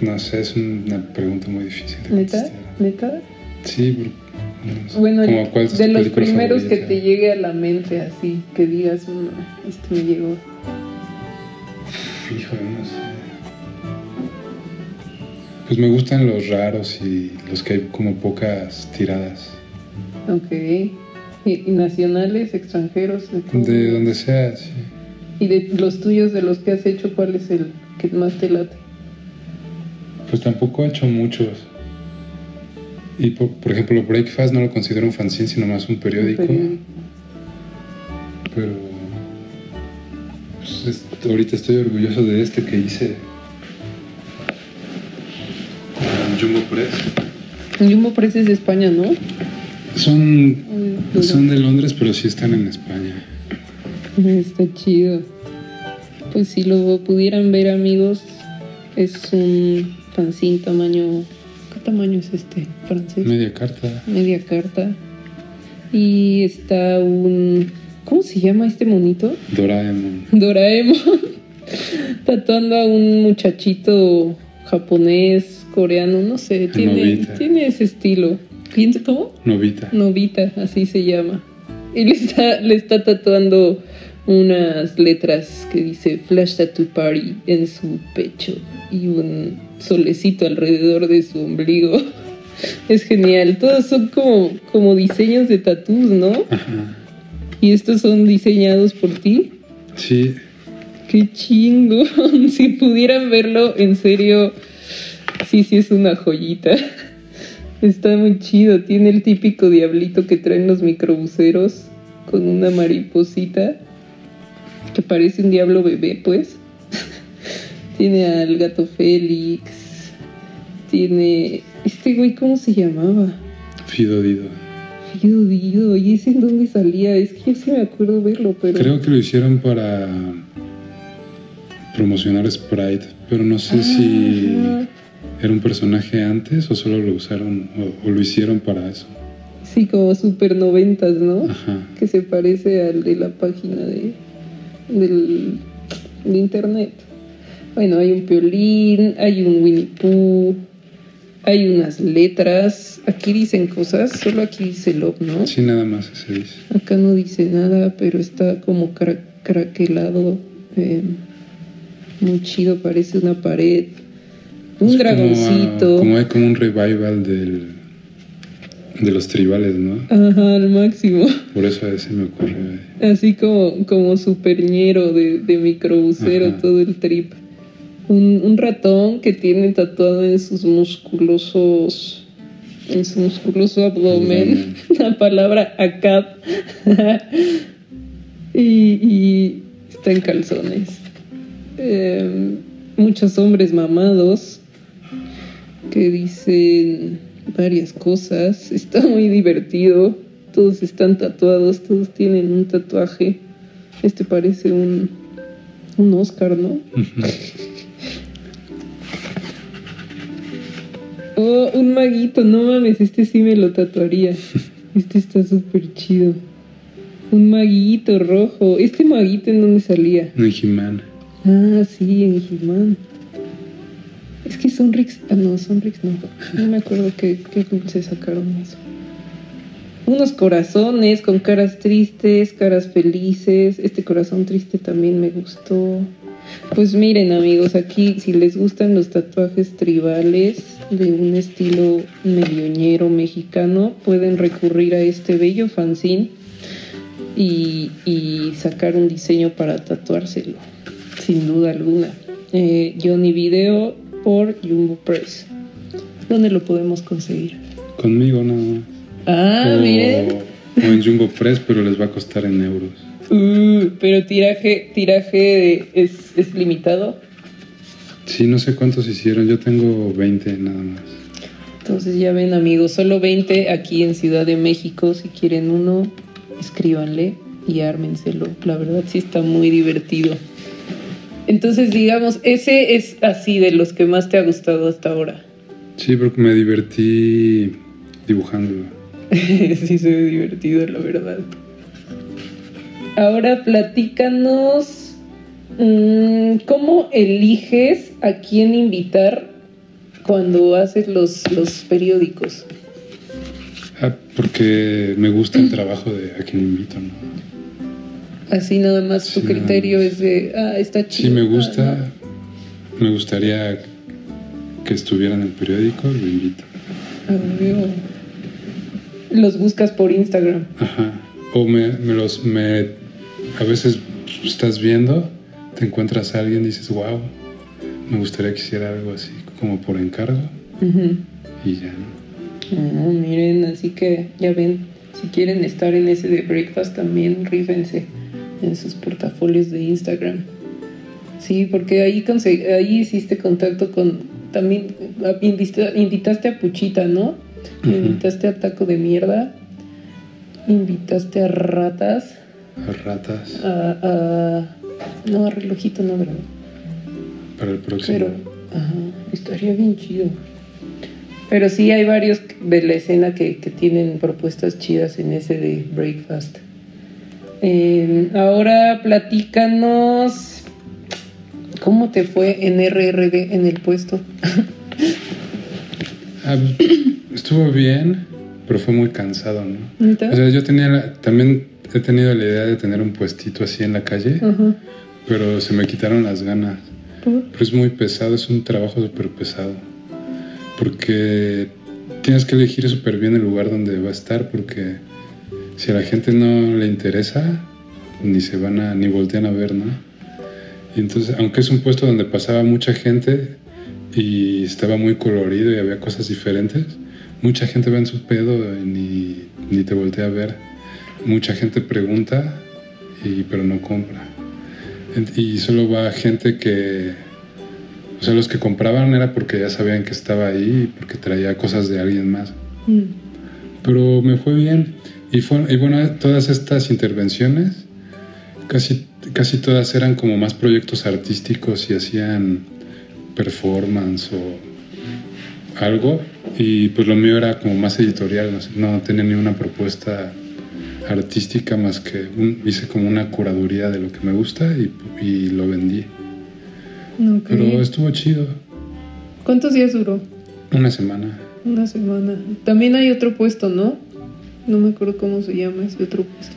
No sé, es una pregunta muy difícil de ¿Neta? ¿Neta? Sí, porque, no sé, Bueno, de los primeros que te llegue a la mente, así, que digas, "Mm, este me llegó. Híjole, no sé. Pues me gustan los raros y los que hay como pocas tiradas. Ok. ¿Y, nacionales, extranjeros? De? De donde sea, sí. ¿Y de los tuyos, de los que has hecho, cuál es el que más te late? Pues tampoco he hecho muchos. Y por, por ejemplo, Breakfast no lo considero un fanzine, sino más un periódico. Periódico. Pero pues, es- ahorita estoy orgulloso de este que hice con Jumbo Press. Jumbo Press es de España, ¿no? Son, Uy, son de Londres, pero sí están en España. Está chido. Pues si lo pudieran ver amigos, es un fanzine tamaño... ¿Qué tamaño es este? ¿Francés? Media carta. Media carta. Y está un... ¿Cómo se llama este monito? Doraemon. Doraemon. Tatuando a un muchachito japonés, coreano, no sé, tiene, Novita. tiene ese estilo. ¿Quién se- ¿Cómo? Novita. Novita, así se llama. Y le está, le está tatuando unas letras que dice Flash Tattoo Party en su pecho y un solecito alrededor de su ombligo. Es genial. Todos son como, como diseños de tatús, ¿no? Ajá. Y estos son diseñados por ti. Sí, Qué chingo. Si pudieran verlo, en serio, sí, sí es una joyita. Está muy chido. Tiene el típico diablito que traen los microbuseros con una mariposita que parece un diablo bebé, pues. Tiene al gato Félix. Tiene. Este güey, ¿cómo se llamaba? Fido Dido. Fido Dido. ¿Y ese en dónde salía? Es que yo sí me acuerdo verlo, pero. Creo que lo hicieron para promocionar Sprite, pero no sé si Ah, era un personaje antes o solo lo usaron o, o lo hicieron para eso. Sí, como super noventas, ¿no? Ajá. Que se parece al de la página de, del, de internet. Bueno, hay un piolín, hay un Winnie Pooh, hay unas letras. Aquí dicen cosas, solo aquí dice Love, ¿no? Sí, nada más ese dice. Acá no dice nada, pero está como cra- craquelado. eh, muy chido, parece una pared. Un Es como, dragoncito. Como, hay como un revival del, de los tribales, ¿no? Ajá, al máximo. Por eso ese me ocurrió. eh. Así como, como superñero de, de microbusero, Ajá. todo el trip. Un, un ratón que tiene tatuado en sus musculosos. En su musculoso abdomen. La palabra ACAP. y, y está en calzones. Em, muchos hombres mamados que dicen varias cosas. Está muy divertido. Todos están tatuados, todos tienen un tatuaje. Este parece un, un Oscar, ¿no? Oh, un maguito, no mames, este sí me lo tatuaría. Este está súper chido. Un maguito rojo. ¿Este maguito en dónde salía? Un He-Man. Ah, sí, en He-Man. Es que Sonrix. Ah, no, Sonrix no. No me acuerdo qué, qué dulce sacaron eso. Unos corazones con caras tristes, caras felices. Este corazón triste también me gustó. Pues miren, amigos, aquí si les gustan los tatuajes tribales de un estilo medioñero mexicano, pueden recurrir a este bello fanzine y, y sacar un diseño para tatuárselo, sin duda alguna. Eh, Johnny Video por Jumbo Press. ¿Dónde lo podemos conseguir? Conmigo nada más. Ah, o, miren. o en Jumbo Press, pero les va a costar en euros. Uh, pero tiraje, tiraje de- es, es limitado. Sí, no sé cuántos hicieron. Yo tengo 20 nada más. Entonces ya ven amigos, solo 20 aquí en Ciudad de México. Si quieren uno, escríbanle y ármenselo. La verdad sí está muy divertido. Entonces digamos, ese es así de los que más te ha gustado hasta ahora. Sí, porque me divertí dibujándolo. sí se ve divertido, la verdad. Ahora platícanos mm, cómo eliges a quién invitar cuando haces los, los periódicos. Ah, porque me gusta el trabajo de a quien invito, ¿no? Así nada más tu Sí, criterio es de, ah, está chido. Si me gusta, me gustaría que estuviera en el periódico, lo invito. Los buscas por Instagram. Ajá. O me, me los me a veces estás viendo, te encuentras a alguien y dices, wow, me gustaría que hiciera algo así, como por encargo, Ujú. y ya, ¿no? Ah, miren, así que ya ven, si quieren estar en ese de breakfast también rífense en sus portafolios de Instagram. Sí, porque ahí ahí hiciste contacto con también ah, invitaste a Puchita, ¿no? Invitaste a Taco de Mierda. Invitaste a Ratas, A ratas a, a- no a Relojito, no, ¿verdad? para el próximo. Pero, ajá, estaría bien chido. Pero sí hay varios de la escena que, que tienen propuestas chidas en ese de Breakfast. Eh, ahora platícanos cómo te fue en RRD en el puesto. Ah, estuvo bien, pero fue muy cansado, ¿no? O sea, yo tenía la- también he tenido la idea de tener un puestito así en la calle, pero se me quitaron las ganas. Pero es muy pesado, es un trabajo súper pesado. Porque tienes que elegir súper bien el lugar donde va a estar, porque si a la gente no le interesa, ni se van a, ni voltean a ver, ¿no? Y entonces, aunque es un puesto donde pasaba mucha gente y estaba muy colorido y había cosas diferentes, mucha gente va en su pedo y ni, ni te voltea a ver. Mucha gente pregunta, y, pero no compra. Y solo va gente que, o sea, los que compraban era porque ya sabían que estaba ahí, y porque traía cosas de alguien más. Mm. Pero me fue bien. Y, fue, y bueno, todas estas intervenciones, casi, casi todas eran como más proyectos artísticos y hacían performance o algo. Y pues lo mío era como más editorial, no, sé, no tenía ni una propuesta artística más que un- hice como una curaduría de lo que me gusta y, y lo vendí. Pero estuvo chido. ¿Cuántos días duró? Una semana. Una semana. También hay otro puesto, ¿no? No me acuerdo cómo se llama ese otro puesto.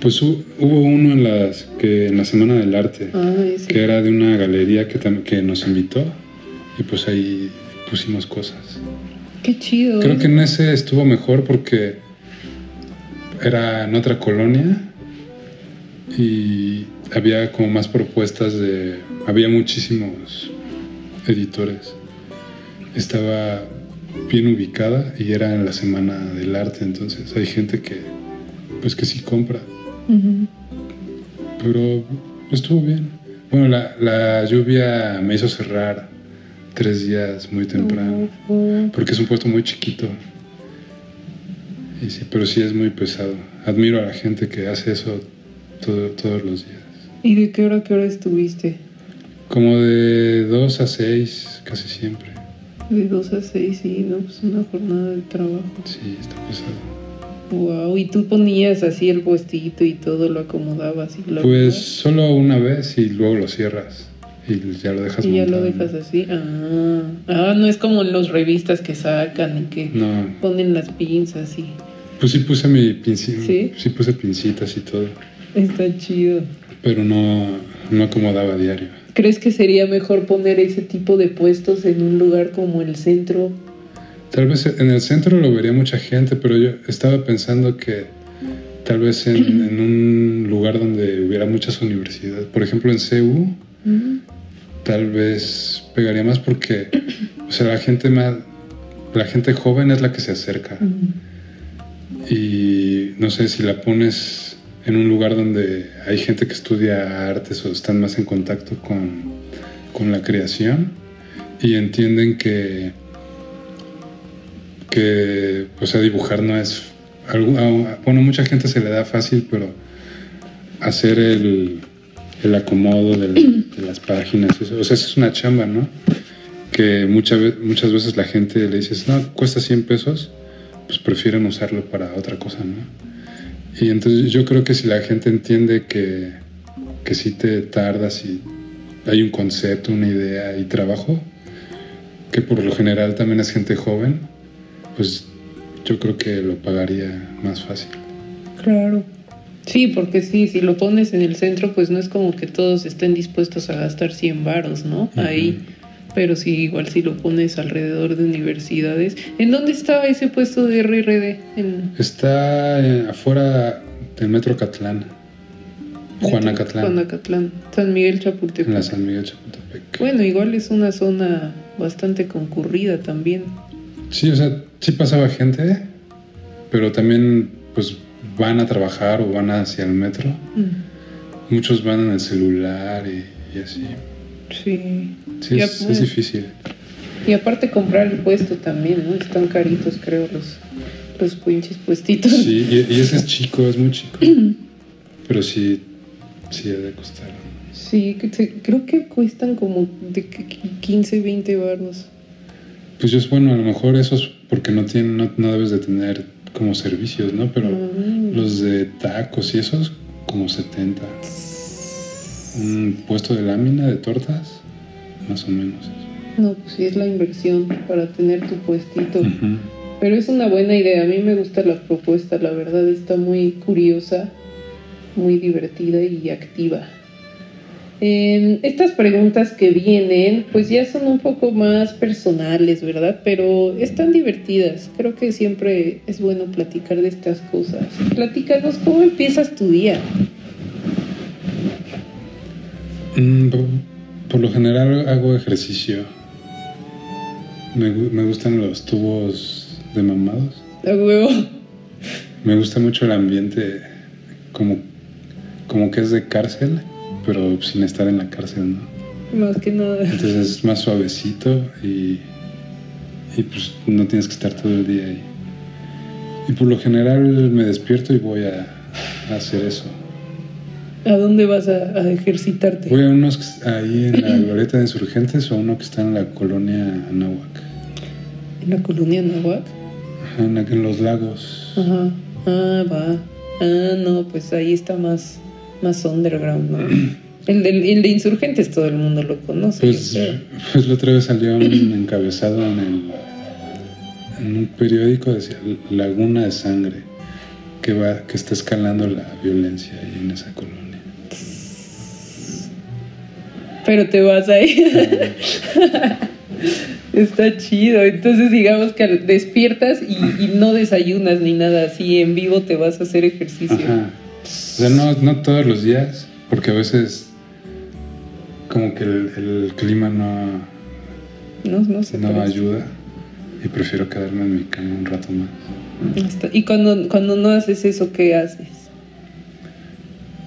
Pues hu- hubo uno en, las, que, en la Semana del Arte. Ah, que era de una galería que, que nos invitó y pues ahí pusimos cosas. Qué chido. Creo que en ese estuvo mejor porque era en otra colonia y había como más propuestas de... Había muchísimos editores. Estaba bien ubicada y era en la semana del arte, entonces hay gente que pues que sí compra. Ujú. Pero estuvo bien. Bueno, la, la lluvia me hizo cerrar tres días muy temprano. Porque es un puesto muy chiquito. Y sí, pero sí es muy pesado. Admiro a la gente que hace eso todo- todos los días. ¿Y de qué hora a qué hora estuviste? Como de 2 a 6, casi siempre. De 2 a 6, sí, no, pues una jornada de trabajo. Sí, está pesado. Wow, y tú ponías así el puestito y todo lo acomodabas y lo Pues solo una vez y luego lo cierras. Y ya lo dejas y ya lo dejas así. Ah, ah, no es como en las revistas que sacan y que No, ponen las pinzas y pues sí puse mi pincita. ¿Sí? ¿Sí? puse pincitas y todo. está chido. Pero no, no acomodaba diario. ¿Crees que sería mejor poner ese tipo de puestos en un lugar como el centro? Tal vez en el centro lo vería mucha gente, pero yo estaba pensando que tal vez en, en un lugar donde hubiera muchas universidades, por ejemplo en CEU, tal vez pegaría más porque, o sea, la gente más, la gente joven es la que se acerca. Y no sé si la pones en un lugar donde hay gente que estudia artes o están más en contacto con, con la creación y entienden que que o sea dibujar no es bueno mucha gente se le da fácil pero hacer el, el acomodo de las páginas o sea es una chamba no que muchas ve- muchas veces la gente le dices no cuesta 100 pesos pues prefieren usarlo para otra cosa no y entonces yo creo que si la gente entiende que que si te tardas y hay un concepto una idea y trabajo que por lo general también es gente joven pues yo creo que lo pagaría más fácil. Claro. Sí, porque sí, si lo pones en el centro, pues no es como que todos estén dispuestos a gastar 100 varos, ¿no? Ahí. Pero sí, igual si lo pones alrededor de universidades. ¿En dónde estaba ese puesto de RRD? En Está eh, afuera del Metro Catlán, Juanacatlán, Juanacatlán. San Miguel en Chapultepec. la San Miguel Chapultepec. Bueno, igual es una zona bastante concurrida también. Sí, o sea, sí pasaba gente, pero también pues van a trabajar o van hacia el metro. Mm, Muchos van en el celular y, y así. Sí. Sí, es, difícil. Y aparte comprar el puesto también, ¿no? Están caritos, creo, los, los pinches puestitos. Sí, y, y ese es chico, es muy chico. Pero sí, sí ha de costar. Sí, creo que cuestan como de que- que 15, 20 baros. Pues yo, bueno, a lo mejor eso es porque no, tienen, no, no debes de tener como servicios, ¿no? Pero Mm. los de tacos y esos, como 70. Un puesto de lámina de tortas, más o menos. eso. No, pues sí es la inversión para tener tu puestito. Pero es una buena idea. A mí me gusta la propuesta, la verdad está muy curiosa, muy divertida y activa. Eh, estas preguntas que vienen, pues ya son un poco más personales, ¿verdad? Pero están divertidas. Creo que siempre es bueno platicar de estas cosas. Platícanos cómo empiezas tu día. Mm, por, por lo general hago ejercicio. Me, gu- me gustan los tubos de mamados. A huevo. Me gusta mucho el ambiente como, como que es de cárcel, pero sin estar en la cárcel, ¿no? Más que nada. Entonces es más suavecito y, y pues no tienes que estar todo el día ahí. Y por lo general me despierto y voy a, a hacer eso. ¿A dónde vas a, a ejercitarte? Voy a unos ahí en la glorieta de insurgentes o a uno que está en la colonia Anáhuac, ¿En la colonia Nahuac? Ajá, en, en los lagos. Ajá. Ah, va. Ah, no, pues ahí está más, más underground, ¿no? El de, el de insurgentes todo el mundo lo conoce. Pues, pues la otra vez salió un encabezado en, el, en un periódico, decía Laguna de Sangre, que, va, que está escalando la violencia ahí en esa colonia. Pero te vas ahí. Está chido. Entonces, digamos que despiertas y, no desayunas ni nada así. En vivo te vas a hacer ejercicio. Ajá. O sea, no, no todos los días, porque a veces como que el, clima no, no, no, se no ayuda y prefiero quedarme en mi cama un rato más. ¿Y cuando, cuando no haces eso, qué haces?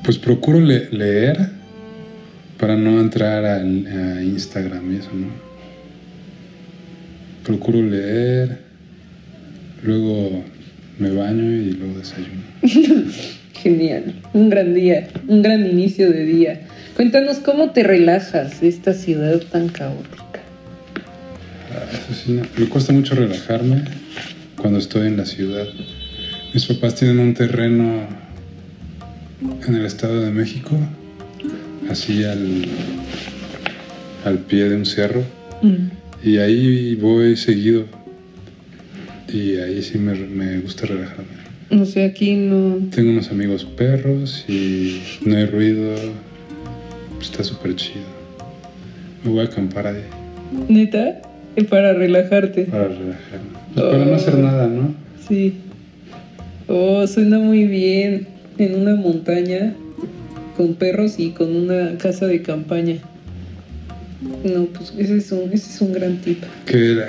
Pues procuro leer para no entrar a, a Instagram y eso, ¿no? procuro leer, luego me baño y luego desayuno. Genial, un gran día, un gran inicio de día. Cuéntanos cómo te relajas de esta ciudad tan caótica. Ah, me cuesta mucho relajarme cuando estoy en la ciudad. Mis papás tienen un terreno en el Estado de México, así al, al pie de un cerro. Mm. Y ahí voy seguido. Y ahí sí me, me gusta relajarme. O sea, aquí no... Tengo unos amigos perros y no hay ruido. Está súper chido. Me voy a acampar ahí. ¿Neta? ¿Y para relajarte? Para relajarme. Pues para no hacer nada, ¿no? Sí. Oh, suena muy bien. En una montaña con perros y con una casa de campaña. No, pues ese es un, ese es un gran tip. Que,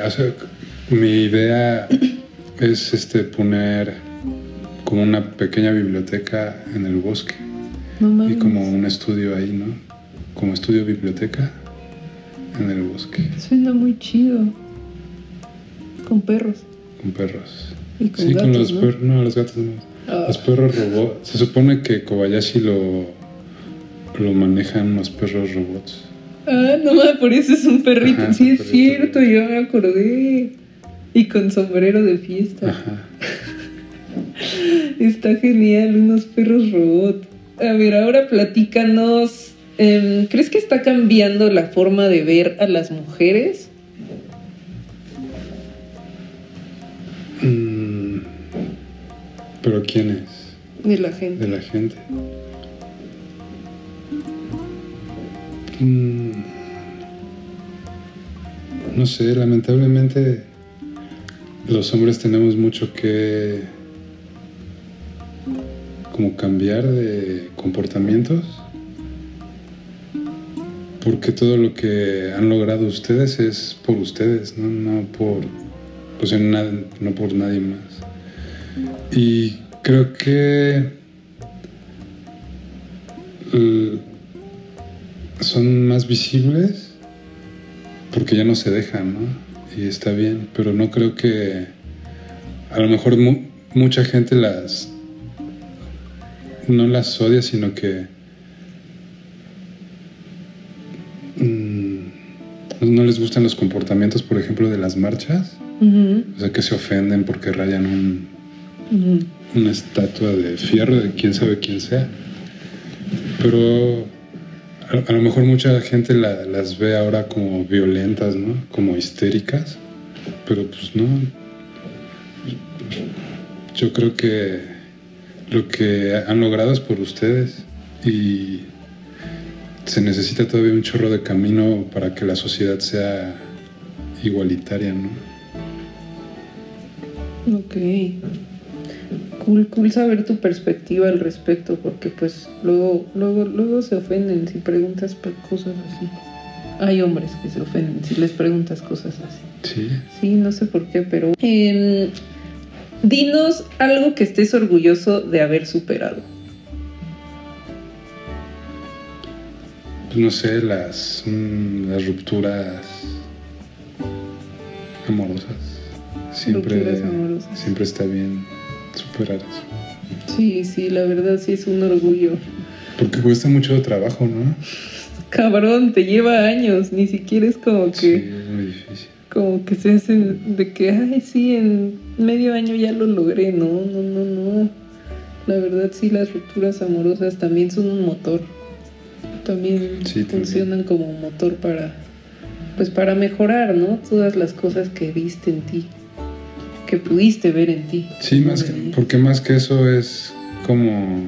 mi idea es este poner como una pequeña biblioteca en el bosque. y como un estudio ahí, ¿no? Como estudio biblioteca en el bosque. Suena muy chido. Con perros. Con perros. ¿Y con sí, con los perros. No, los gatos no. Ah. Los perros robots. Se supone que Kobayashi lo, lo manejan los perros robots. Ah, no, por eso es un perrito. sí, es cierto, yo me acordé. Y con sombrero de fiesta. Ajá. Está genial, unos perros robot. A ver, ahora platícanos. Em, ¿Crees que está cambiando la forma de ver a las mujeres? Mm, ¿Pero quién es? De la gente. De la gente. No sé, lamentablemente los hombres tenemos mucho que como cambiar de comportamientos porque todo lo que han logrado ustedes es por ustedes, no, por pues no por nadie más. Y creo que son más visibles porque ya no se dejan, ¿no? Y está bien, pero no creo que a lo mejor mucha gente las no las odia, sino que mm, no les gustan los comportamientos, por ejemplo, de las marchas. O sea, que se ofenden porque rayan un, una estatua de fierro de quién sabe quién sea. Pero a, lo mejor mucha gente las ve ahora como violentas, ¿no? Como histéricas, pero pues no. Yo creo que lo que han logrado es por ustedes y se necesita todavía un chorro de camino para que la sociedad sea igualitaria, ¿no? Ok cool, cool saber tu perspectiva al respecto, porque pues luego, luego, luego se ofenden si preguntas cosas así. Hay hombres que se ofenden si les preguntas cosas así. Sí. Sí, no sé por qué, pero... Em, dinos algo que estés orgulloso de haber superado. Pues no sé, las, mm, las rupturas amorosas. Siempre, rupturas amorosas. siempre está bien superar eso. Sí, sí, la verdad sí es un orgullo. Porque cuesta mucho trabajo, ¿no? Cabrón, te lleva años, ni siquiera es como que... Sí, es muy difícil. Como que se hacen de que, ay, sí, en medio año ya lo logré. No, no, no, no. La verdad sí, las rupturas amorosas también son un motor. También funcionan como un motor para, pues para mejorar, ¿no? Todas las cosas que viste en ti que pudiste ver en ti. Sí, más que, porque más que eso es como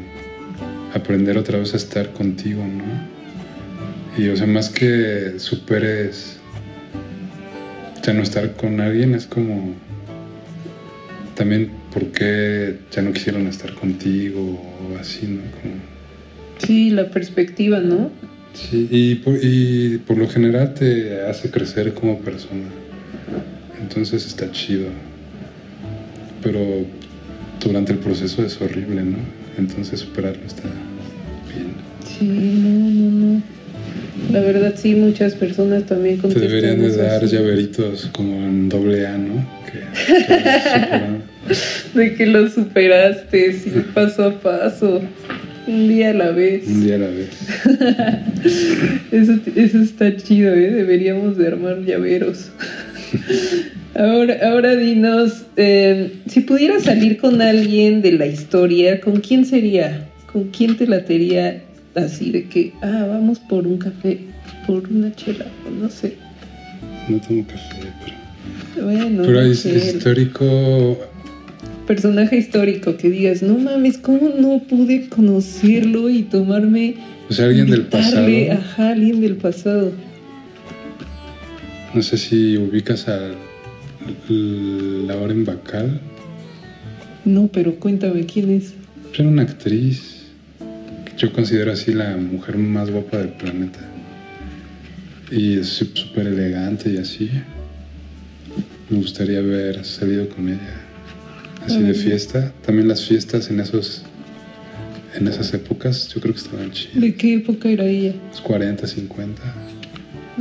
aprender otra vez a estar contigo, ¿no? Y o sea, más que superes ya no estar con alguien es como también por qué ya no quisieron estar contigo o así, ¿no? Como, Sí, la perspectiva, ¿no? sí, y por, y por lo general te hace crecer como persona. Entonces está chido. Pero durante el proceso es horrible, ¿no? Entonces superarlo está bien. Sí, no, no, no. La verdad, sí, muchas personas también Te deberían de dar llaveritos como en doble A, ¿no? Que, que. De que lo superaste, sí, paso a paso. Un día a la vez. un día a la vez. Eso, eso está chido, ¿eh? Deberíamos de armar llaveros. Ahora, ahora dinos, eh, si pudieras salir con alguien de la historia, ¿con quién sería? ¿Con quién te latería así de que, ah, vamos por un café, por una chela, no sé? No tomo café, pero... Bueno, Pero no es histórico personaje histórico que digas, no mames, ¿cómo no pude conocerlo y tomarme... O sea, alguien del pasado. Ajá, alguien del pasado. No sé si ubicas a Lauren Bacall. No, pero cuéntame, ¿quién es? Era una actriz que yo considero así la mujer más guapa del planeta. Y es sú- súper elegante y así. Me gustaría haber salido con ella. Así de fiesta. También las fiestas en esos en esas épocas yo creo que estaban chidas. ¿De qué época era ella? Los 40, 50.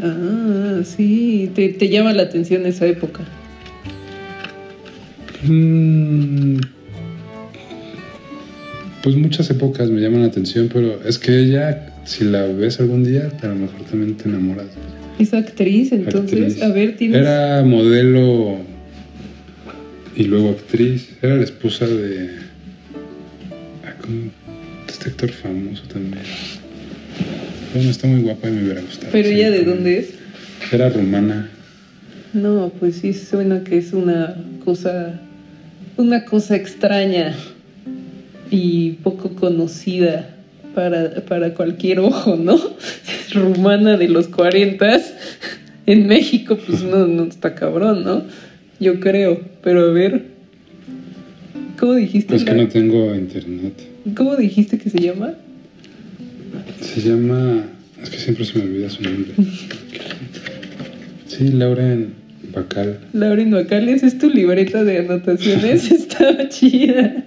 Ah, sí, te, te llama la atención esa época. Mm, Pues muchas épocas me llaman la atención, pero es que ella, si la ves algún día, a lo mejor también te enamoras. Es actriz, entonces, Actriz. a ver, tienes... Era modelo y luego actriz. Era la esposa de. ah, este actor famoso también. Bueno, está muy guapa y me hubiera gustado. Pero sí, ella de dónde es? Era rumana. No, pues sí suena que es una cosa, una cosa extraña y poco conocida para, para cualquier ojo, ¿no? Rumana de los 40 en México, pues no, no está cabrón, ¿no? Yo creo, pero a ver, ¿cómo dijiste? Es que no tengo internet. ¿Cómo dijiste que se llama? Se llama. Es que siempre se me olvida su nombre. Sí, Lauren Bacal. Lauren Bacales, es tu libreta de anotaciones, está chida.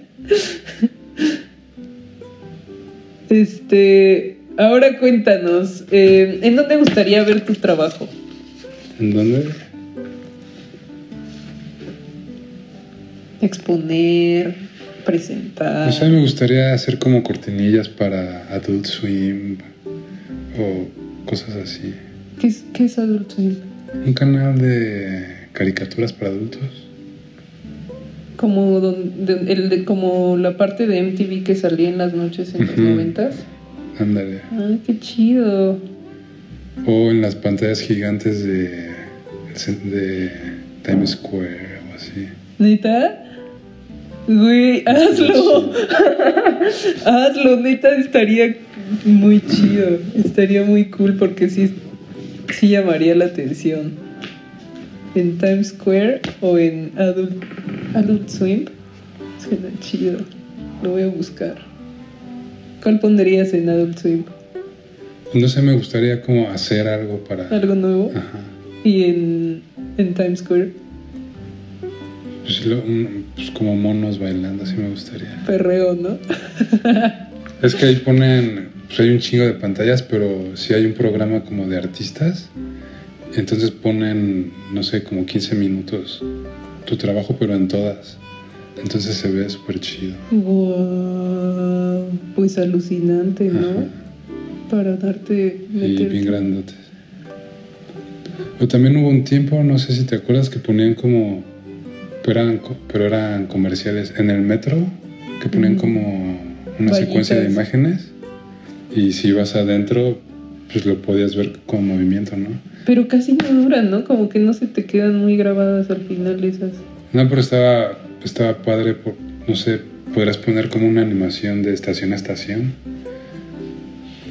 Este, ahora cuéntanos, eh, ¿en dónde gustaría ver tu trabajo? ¿En dónde? Exponer, presentar. No sé, me gustaría hacer como cortinillas para Adult Swim o cosas así. ¿Qué es, qué es Adult Swim? Un canal de caricaturas para adultos. Como, don- de- el de, como la parte de MTV que salía en las noches en los noventas. Ándale. Ah, qué chido. O en las pantallas gigantes de, de Times Square o así. ¿Neta? Güey, hazlo. hazlo, neta, estaría muy chido. Estaría muy cool porque sí, sí llamaría la atención. En Times Square o en Adult, Adult Swim. Suena chido. Lo voy a buscar. ¿Cuál pondrías en Adult Swim? No sé, me gustaría como hacer algo para... ¿Algo nuevo? Ajá. Y en, en Times Square, Pues, lo- un- pues como monos bailando, así me gustaría. perreo, ¿no? Es que ahí ponen, pues hay un chingo de pantallas, pero sí hay un programa como de artistas. Entonces ponen, no sé, como 15 minutos tu trabajo, pero en todas. Entonces se ve súper chido. Wow, pues alucinante, ¿no? Ajá. Para darte Y bien grandotes. Pero también hubo un tiempo, no sé si te acuerdas, que ponían como. Pero eran, pero eran comerciales en el metro, que ponían como una secuencia de imágenes. Y si ibas adentro, pues lo podías ver con movimiento, ¿no? Pero casi no duran, ¿no? Como que no se te quedan muy grabadas al final esas. No, pero estaba, estaba padre, por, no sé, podrías poner como una animación de estación a estación.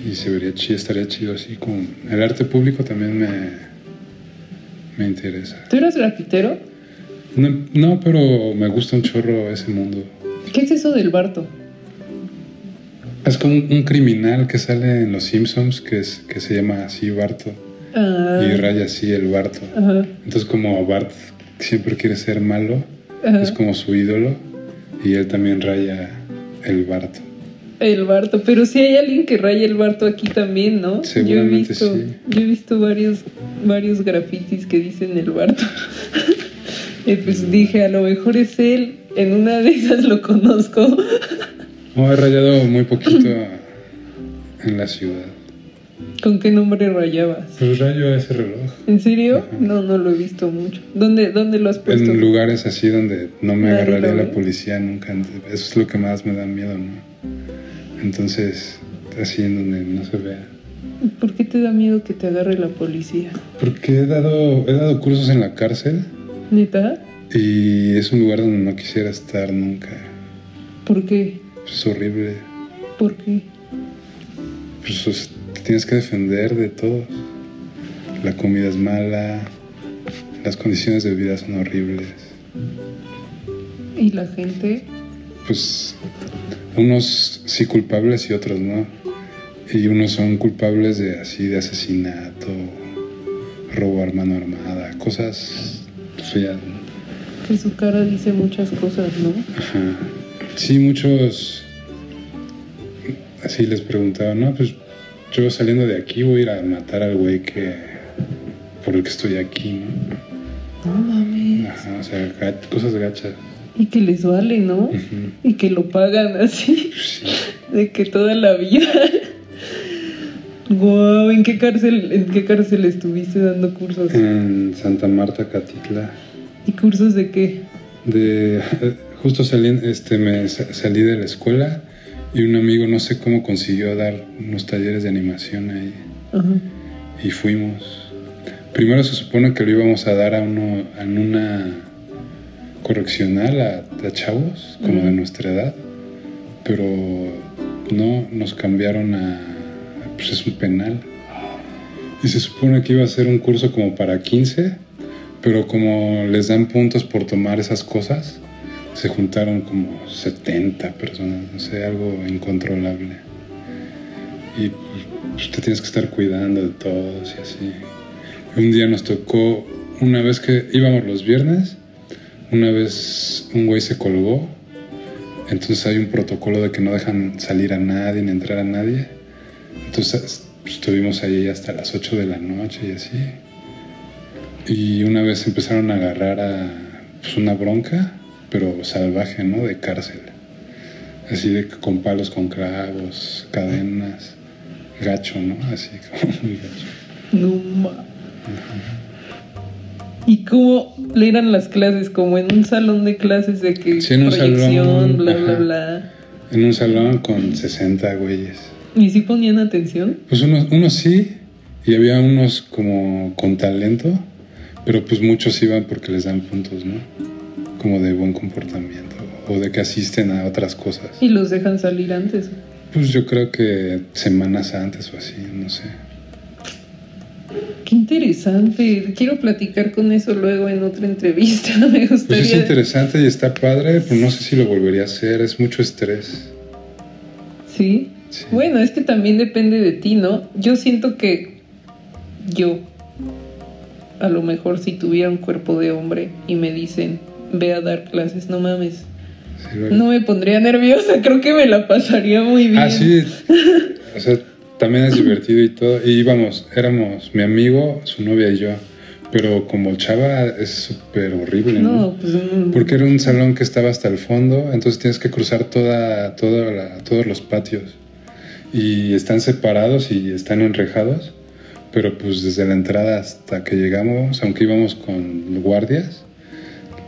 Y se vería chido, estaría chido así como... El arte público también me, me interesa. ¿Tú eras grafitero? No, no, pero me gusta un chorro ese mundo. ¿Qué es eso del Barto? Es como un, un criminal que sale en Los Simpsons que, es, que se llama así Barto Ah, y raya así el Barto. ajá, Entonces como Bart siempre quiere ser malo, ajá. es como su ídolo y él también raya el Barto. El Barto, pero sí hay alguien que raya el Barto aquí también, ¿no? Seguramente yo he visto, sí. Yo he visto varios, varios grafitis que dicen el Barto. y pues dije, a lo mejor es él, en una de esas lo conozco. No, he rayado muy poquito en la ciudad. ¿Con qué nombre rayabas? Pues rayo ese reloj. ¿En serio? Ajá. No, no lo he visto mucho. ¿Dónde, dónde lo has puesto? En lugares así donde no me Nadie agarraría la policía nunca. Eso es lo que más me da miedo, ¿no? Entonces, así en donde no se vea. ¿Por qué te da miedo que te agarre la policía? Porque he dado, he dado cursos en la cárcel ¿Neta? y es un lugar donde no quisiera estar nunca. ¿Por qué? Es horrible. ¿Por qué? Pues te tienes que defender de todo. La comida es mala, las condiciones de vida son horribles. ¿Y la gente? Pues unos sí culpables y otros no. Y unos son culpables de así de asesinato, robo a mano armada, cosas Que su cara dice muchas cosas, ¿no? Ajá. Sí, muchos así les preguntaba, no, pues yo saliendo de aquí voy a ir a matar al güey que por el que estoy aquí, ¿no? No mames. Ajá, o sea, cosas gachas. Y que les vale, ¿no? Y que lo pagan así, Pues sí. de que toda la vida. Guau, ¿en qué cárcel, en qué cárcel estuviste dando cursos? En Santa Marta, Catitla. ¿Y cursos de qué? De, justo salí, este, me sa- salí de la escuela y un amigo no sé cómo consiguió dar unos talleres de animación ahí Ajá. y fuimos. Primero se supone que lo íbamos a dar a uno, en una correccional a, a chavos como de nuestra edad, pero no nos cambiaron a, pues es un penal. Y se supone que iba a ser un curso como para 15, pero como les dan puntos por tomar esas cosas, se juntaron como 70 personas, no sé, algo incontrolable. Y pues, te tienes que estar cuidando de todos y así. Un día nos tocó, una vez que íbamos los viernes, una vez un güey se colgó, entonces hay un protocolo de que no dejan salir a nadie ni entrar a nadie. Entonces pues, estuvimos ahí hasta las 8 de la noche y así. Y una vez empezaron a agarrar a pues, una bronca, pero salvaje, ¿no? De cárcel. Así de con palos con clavos, cadenas, gacho, ¿no? Así como muy gacho. No ma. ¿Y cómo le eran las clases? Como en un salón de clases de que Sí, en un proyección, salón, bla, bla, ajá. bla. En un salón con 60 güeyes. ¿Y si ponían atención? Pues unos, unos sí, y había unos como con talento, pero pues muchos iban porque les dan puntos, ¿no? Como de buen comportamiento o de que asisten a otras cosas. Y los dejan salir antes. Pues yo creo que semanas antes o así, no sé. Qué interesante. Quiero platicar con eso luego en otra entrevista. Me Pues es gustaría. interesante y está padre, pero no sé si lo volvería a hacer, es mucho estrés. sí. Sí. Bueno, es que también depende de ti, ¿no? Yo siento que yo, a lo mejor si tuviera un cuerpo de hombre y me dicen, ve a dar clases, no mames. Sí, No me pondría nerviosa, creo que me la pasaría muy bien. Ah, sí. O sea, también es divertido y todo. Y íbamos, éramos mi amigo, su novia y yo. Pero como chava es súper horrible, ¿no? No, pues. mm, Porque era un salón que estaba hasta el fondo, entonces tienes que cruzar toda, toda la- todos los patios. Y están separados y están enrejados. Pero pues desde la entrada hasta que llegamos, aunque íbamos con guardias,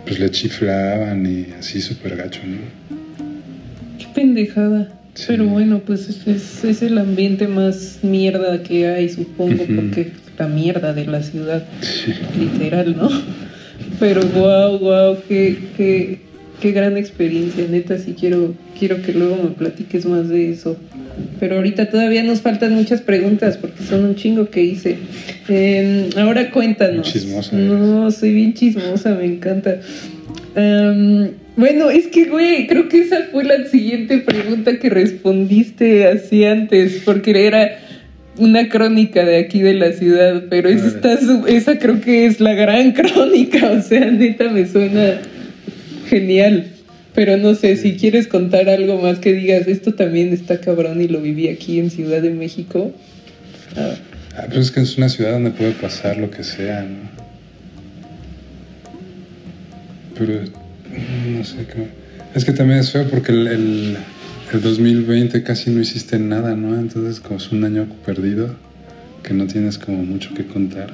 pues le chiflaban y así súper gacho, ¿no? Qué pendejada. Sí. Pero bueno, pues es, es- es el ambiente más mierda que hay, supongo, Ujú. porque la mierda de la ciudad, literal, ¿no? Pero wow, wow, qué, qué, qué gran experiencia, neta, sí quiero, quiero que luego me platiques más de eso. Pero ahorita todavía nos faltan muchas preguntas porque son un chingo que hice. Em, ahora cuéntanos. Bien chismosa No, eres. soy bien chismosa, me encanta. Em, bueno, es que, güey, creo que esa fue la siguiente pregunta que respondiste así antes, porque era una crónica de aquí de la ciudad, pero esa, está esa creo que es la gran crónica, o sea, neta me suena genial. Pero no sé, si quieres contar algo más que digas, esto también está cabrón y lo viví aquí en Ciudad de México. Ah, Ah, pero es que es una ciudad donde puede pasar lo que sea, ¿no? Pero no sé qué. Es que también es feo porque el, el, el 2020 casi no hiciste nada, ¿no? Entonces, como es un año perdido, que no tienes como mucho que contar.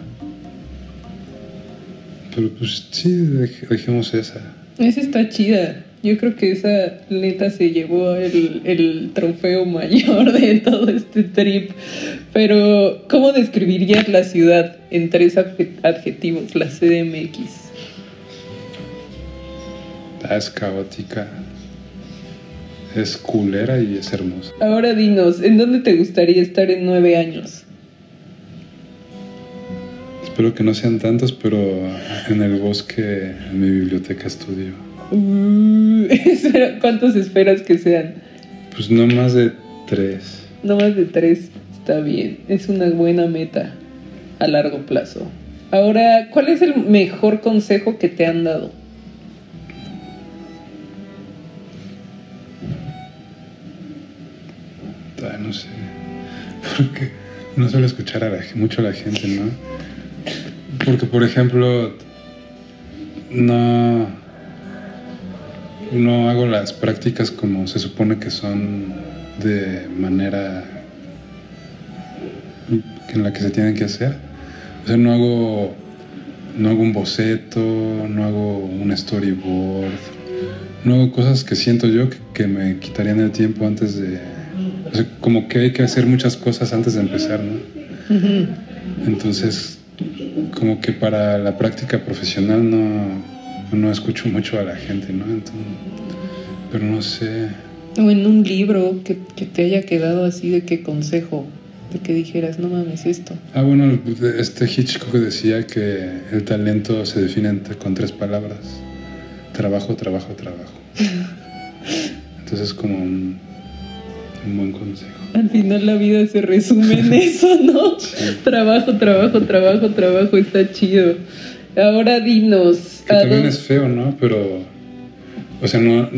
Pero pues sí, dej- dejemos esa. esa está chida. Yo creo que esa neta se llevó el, el trofeo mayor de todo este trip. Pero, ¿cómo describirías la ciudad en tres adje- adjetivos, la CDMX? Ah, es caótica, es culera y es hermosa. Ahora dinos, ¿en dónde te gustaría estar en nueve años? Espero que no sean tantos, pero en el bosque, en mi biblioteca estudio. Uh, ¿Cuántos esperas que sean? Pues no más de tres. No más de tres. Está bien. Es una buena meta a largo plazo. Ahora, ¿cuál es el mejor consejo que te han dado? Ah, no sé. Porque no suelo escuchar a la, mucho a la gente, ¿no? Porque, por ejemplo, no, no hago las prácticas como se supone que son de manera en la que se tienen que hacer. O sea, no hago, no hago un boceto, no hago un storyboard, no hago cosas que siento yo que, que me quitarían el tiempo antes de... O sea, como que hay que hacer muchas cosas antes de empezar, ¿no? Entonces, como que para la práctica profesional no, no escucho mucho a la gente, ¿no? Entonces, pero no sé. O en un libro que, que te haya quedado así de qué consejo, de que dijeras, no mames esto. Ah, bueno, este Hitchcock decía que el talento se define con tres palabras. Trabajo, trabajo, trabajo. Entonces, como un, un buen consejo. Al final la vida se resume en eso, ¿no? Sí. Trabajo, trabajo, trabajo, trabajo, está chido. Ahora dinos. Que ¿a también es feo, ¿no? Pero, o sea, no,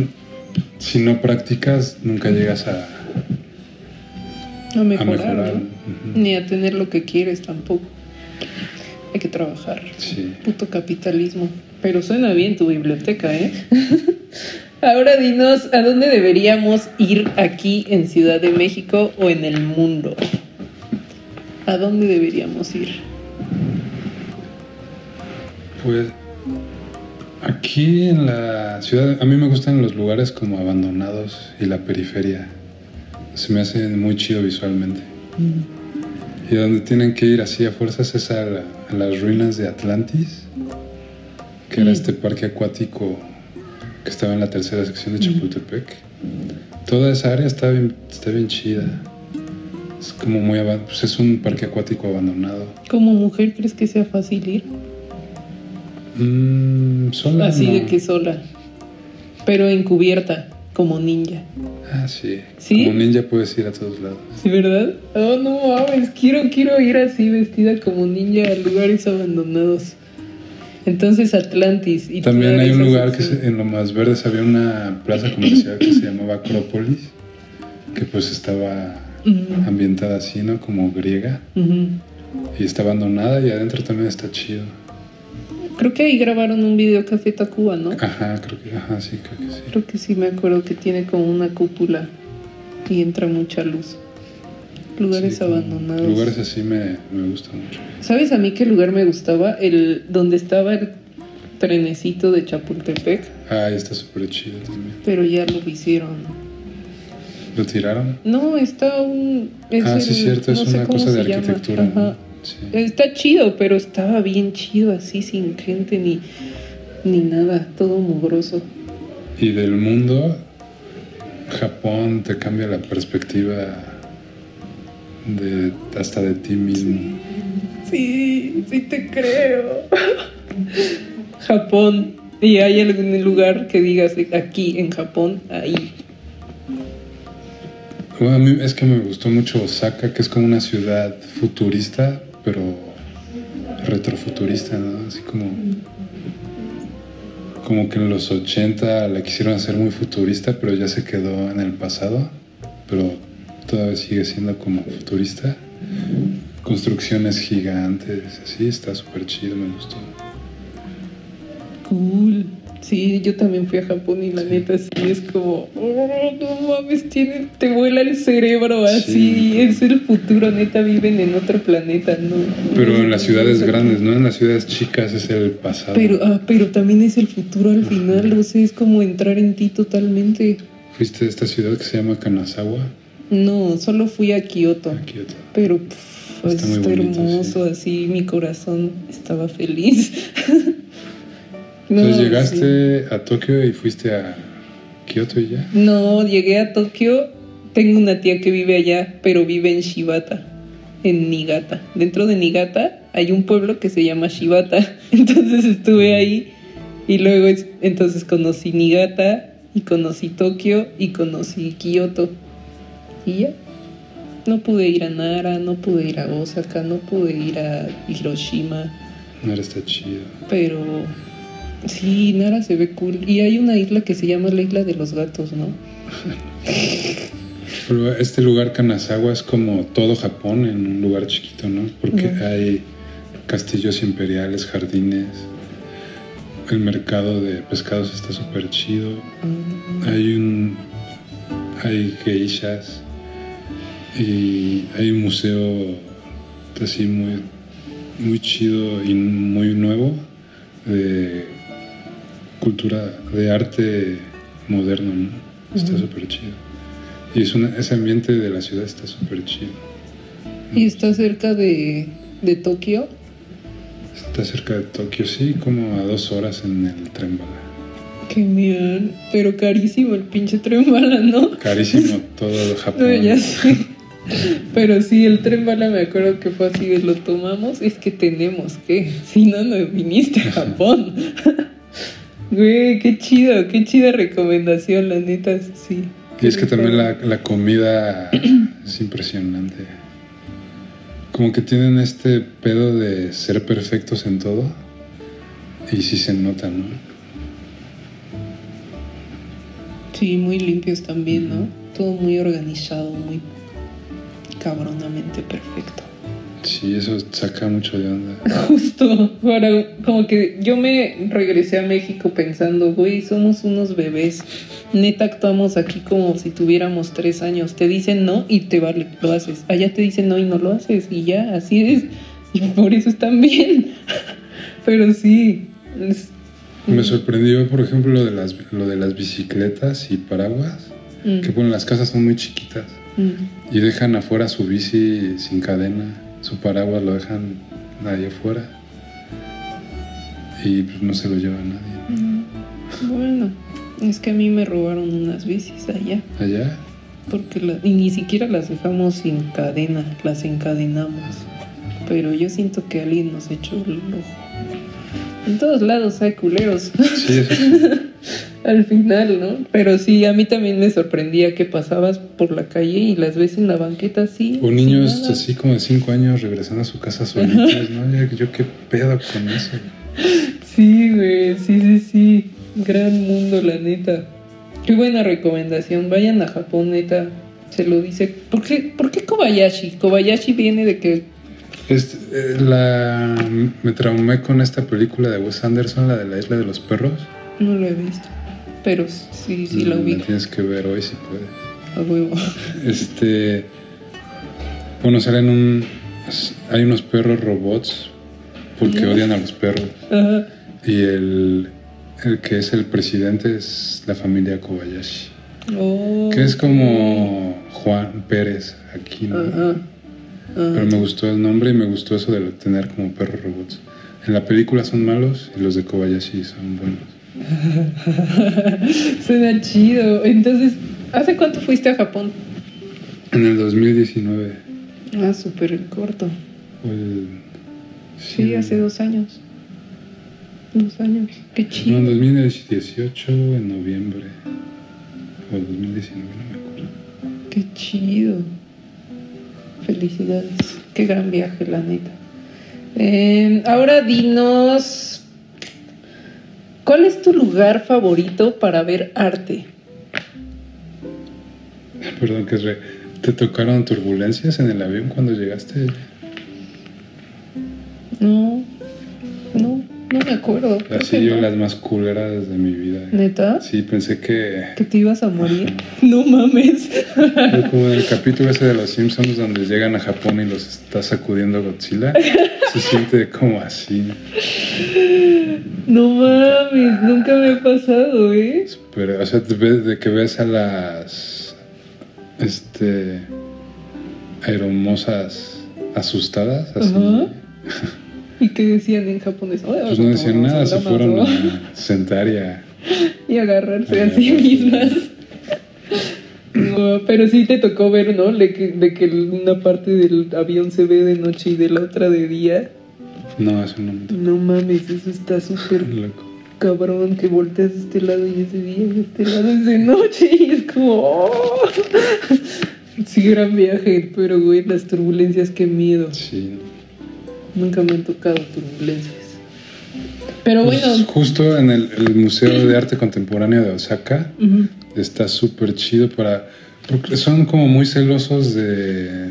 si no practicas, nunca llegas a, a a mejorar. ¿no? Ni a tener lo que quieres tampoco. Hay que trabajar. Sí. Puto capitalismo. Pero suena bien tu biblioteca, ¿eh? Ahora dinos, ¿a dónde deberíamos ir aquí en Ciudad de México o en el mundo? ¿A dónde deberíamos ir? Pues aquí en la ciudad, a mí me gustan los lugares como abandonados y la periferia. Se me hace muy chido visualmente. Y donde tienen que ir así a fuerzas es a, la- a las ruinas de Atlantis, que era este parque acuático que estaba en la tercera sección de Chapultepec. Toda esa área está bien, está bien chida. Es como muy pues es un parque acuático abandonado. ¿Como mujer crees que sea fácil ir? Mm, sola Así no. de que sola. Pero encubierta, como ninja. Ah, sí. ¿Sí? Como ninja puedes ir a todos lados. ¿Sí, verdad? Oh, no mames, quiero, quiero ir así vestida como ninja a lugares abandonados. Entonces Atlantis. Y También hay un lugar que se- en lo más verdes había una plaza comercial que se llamaba Acrópolis, que pues estaba ambientada así, ¿no? Como griega. Y está abandonada y adentro también está chido. Creo que ahí grabaron un video Café Tacuba, ¿no? Ajá, creo que, ajá, sí, creo que sí. Creo que sí me acuerdo que tiene como una cúpula y entra mucha luz. Lugares Sí, abandonados. Lugares así me, me gusta mucho. ¿Sabes a mí qué lugar me gustaba? El donde estaba el trenecito de Chapultepec, Ah, está súper chido también. pero ya lo hicieron. ¿Lo tiraron? No, está un... es ah, el- sí, cierto, es no una cosa de arquitectura. ¿no? Sí. Está chido, pero estaba bien chido así, sin gente ni, ni nada, todo mugroso. Y del mundo, Japón te cambia la perspectiva de, hasta de ti mismo. Sí, sí te creo. Japón. ¿Y hay algún lugar que digas aquí en Japón? Ahí. Bueno, a mí es que me gustó mucho Osaka, que es como una ciudad futurista, pero retrofuturista, ¿no? Así como como que en los 80 la quisieron hacer muy futurista, pero ya se quedó en el pasado, pero todavía sigue siendo como futurista. Construcciones gigantes, así está súper chido, me gustó. Cool. Sí, yo también fui a Japón y la neta sí es como, oh, no mames, tiene, te vuela el cerebro así, es el futuro, neta, viven en otro planeta, ¿no? Pero en las ciudades grandes, ¿no? En las ciudades chicas es el pasado. Pero, ah, pero también es el futuro al final, o sea, es como entrar en ti totalmente. ¿Fuiste a esta ciudad que se llama Kanazawa? No, solo fui a Kioto. A Kioto. Pero pff, está, muy bonito, hermoso, así mi corazón estaba feliz. Entonces llegaste a Tokio y fuiste a Kioto y ya. No, llegué a Tokio. Tengo una tía que vive allá, pero vive en Shibata, en Niigata. Dentro de Niigata hay un pueblo que se llama Shibata. Entonces estuve ahí y luego entonces conocí Niigata y conocí Tokio y conocí Kioto. Y ya. No pude ir a Nara, no pude ir a Osaka, no pude ir a Hiroshima. Nara está chido. Pero Sí, Nara se ve cool. Y hay una isla que se llama la isla de los gatos, ¿no? Este lugar Kanazawa es como todo Japón en un lugar chiquito, ¿no? Porque hay castillos imperiales, jardines. El mercado de pescados está súper chido. Mm. Hay un. Hay geishas. Y hay un museo así muy, muy chido y muy nuevo de cultura de arte moderno, ¿no? Está súper chido. Y es ese ambiente de la ciudad está súper chido. ¿Y está cerca de, de Tokio? Está cerca de Tokio, sí, como a dos horas en el tren bala. Qué pero carísimo el pinche tren bala, ¿no? Carísimo todo Japón. No, ya sé. Pero sí, el tren bala me acuerdo que fue así, lo tomamos, es que tenemos que, si no, no viniste a Japón. Güey, qué chido, qué chida recomendación, la neta, sí. Y es que también la, la comida es impresionante. Como que tienen este pedo de ser perfectos en todo. Y sí se nota, ¿no? Sí, muy limpios también, ¿no? Todo muy organizado, muy cabronamente perfecto. Sí, eso saca mucho de onda. Justo, para, como que yo me regresé a México pensando, güey, somos unos bebés. Neta actuamos aquí como si tuviéramos tres años. Te dicen no y te vale, lo haces. Allá te dicen no y no lo haces. Y ya, así es. Y por eso están bien. Pero sí. Me sorprendió, por ejemplo, lo de las, lo de las bicicletas y paraguas. Mm. Que bueno, las casas son muy chiquitas. Mm. Y dejan afuera su bici sin cadena su paraguas lo dejan ahí afuera y pues no se lo lleva nadie. Bueno, es que a mí me robaron unas bicis allá. ¿Allá? Porque y ni siquiera las dejamos sin cadena, las encadenamos. Pero yo siento que alguien nos echó el ojo. En todos lados hay culeros. Sí, Al final, ¿no? Pero sí, a mí también me sorprendía que pasabas por la calle y las ves en la banqueta así. O niños así como de 5 años regresando a su casa solitos, ¿no? Yo, qué pedo con eso. Sí, güey, sí, sí, sí. Gran mundo, la neta. Qué buena recomendación. Vayan a Japón, neta. Se lo dice. ¿Por qué, ¿por qué Kobayashi? Kobayashi viene de que este, eh, la, me traumé con esta película de Wes Anderson, la de la isla de los perros. No lo he visto, pero sí, sí la ubico. La tienes que ver hoy si puedes. A huevo. Este, bueno, salen un, hay unos perros robots porque odian a los perros. Ajá. Y el, el que es el presidente es la familia Kobayashi. Oh, que es como Juan Pérez aquí, ¿no? Ajá. Pero me gustó el nombre y me gustó eso de tener como perros robots. En la película son malos y los de Kobayashi son buenos. Suena chido. Entonces, ¿hace cuánto fuiste a Japón? En el 2019. Ah, súper corto. el- Sí, hace dos años. Dos años. Qué No, chido. en 2018, en noviembre. O 2019, no me acuerdo. Qué chido. Felicidades. Qué gran viaje, la neta. Eh, ahora dinos, ¿cuál es tu lugar favorito para ver arte? Perdón, que re... ¿Te tocaron turbulencias en el avión cuando llegaste? No, no, no me acuerdo. Así yo no. las más culeras de mi vida. ¿Neta? Sí, pensé que... ¿Que te ibas a morir? No mames. Como en el capítulo ese de los Simpsons donde llegan a Japón y los está sacudiendo Godzilla. Se siente como así. No mames, nunca me ha pasado, ¿eh? Pero, o sea, de, que ves a las este aeromosas asustadas, así. Ajá. ¿Y qué decían en japonés? Pues no decían nada, se fueron a sentar y a... y agarrarse a sí mismas. No, pero sí te tocó ver, ¿no? De que, de que una parte del avión se ve de noche y de la otra de día. No, eso no me tocó. No mames, eso está súper cabrón que volteas de este lado y es de día y este lado es de noche y es como... ¡oh! Sí, gran viaje, pero güey, las turbulencias, qué miedo. Sí. Nunca me han tocado turbulencias. Pero Pues, bueno, justo en el, el Museo de Arte Contemporáneo de Osaka ujú, está súper chido para... Porque son como muy celosos de...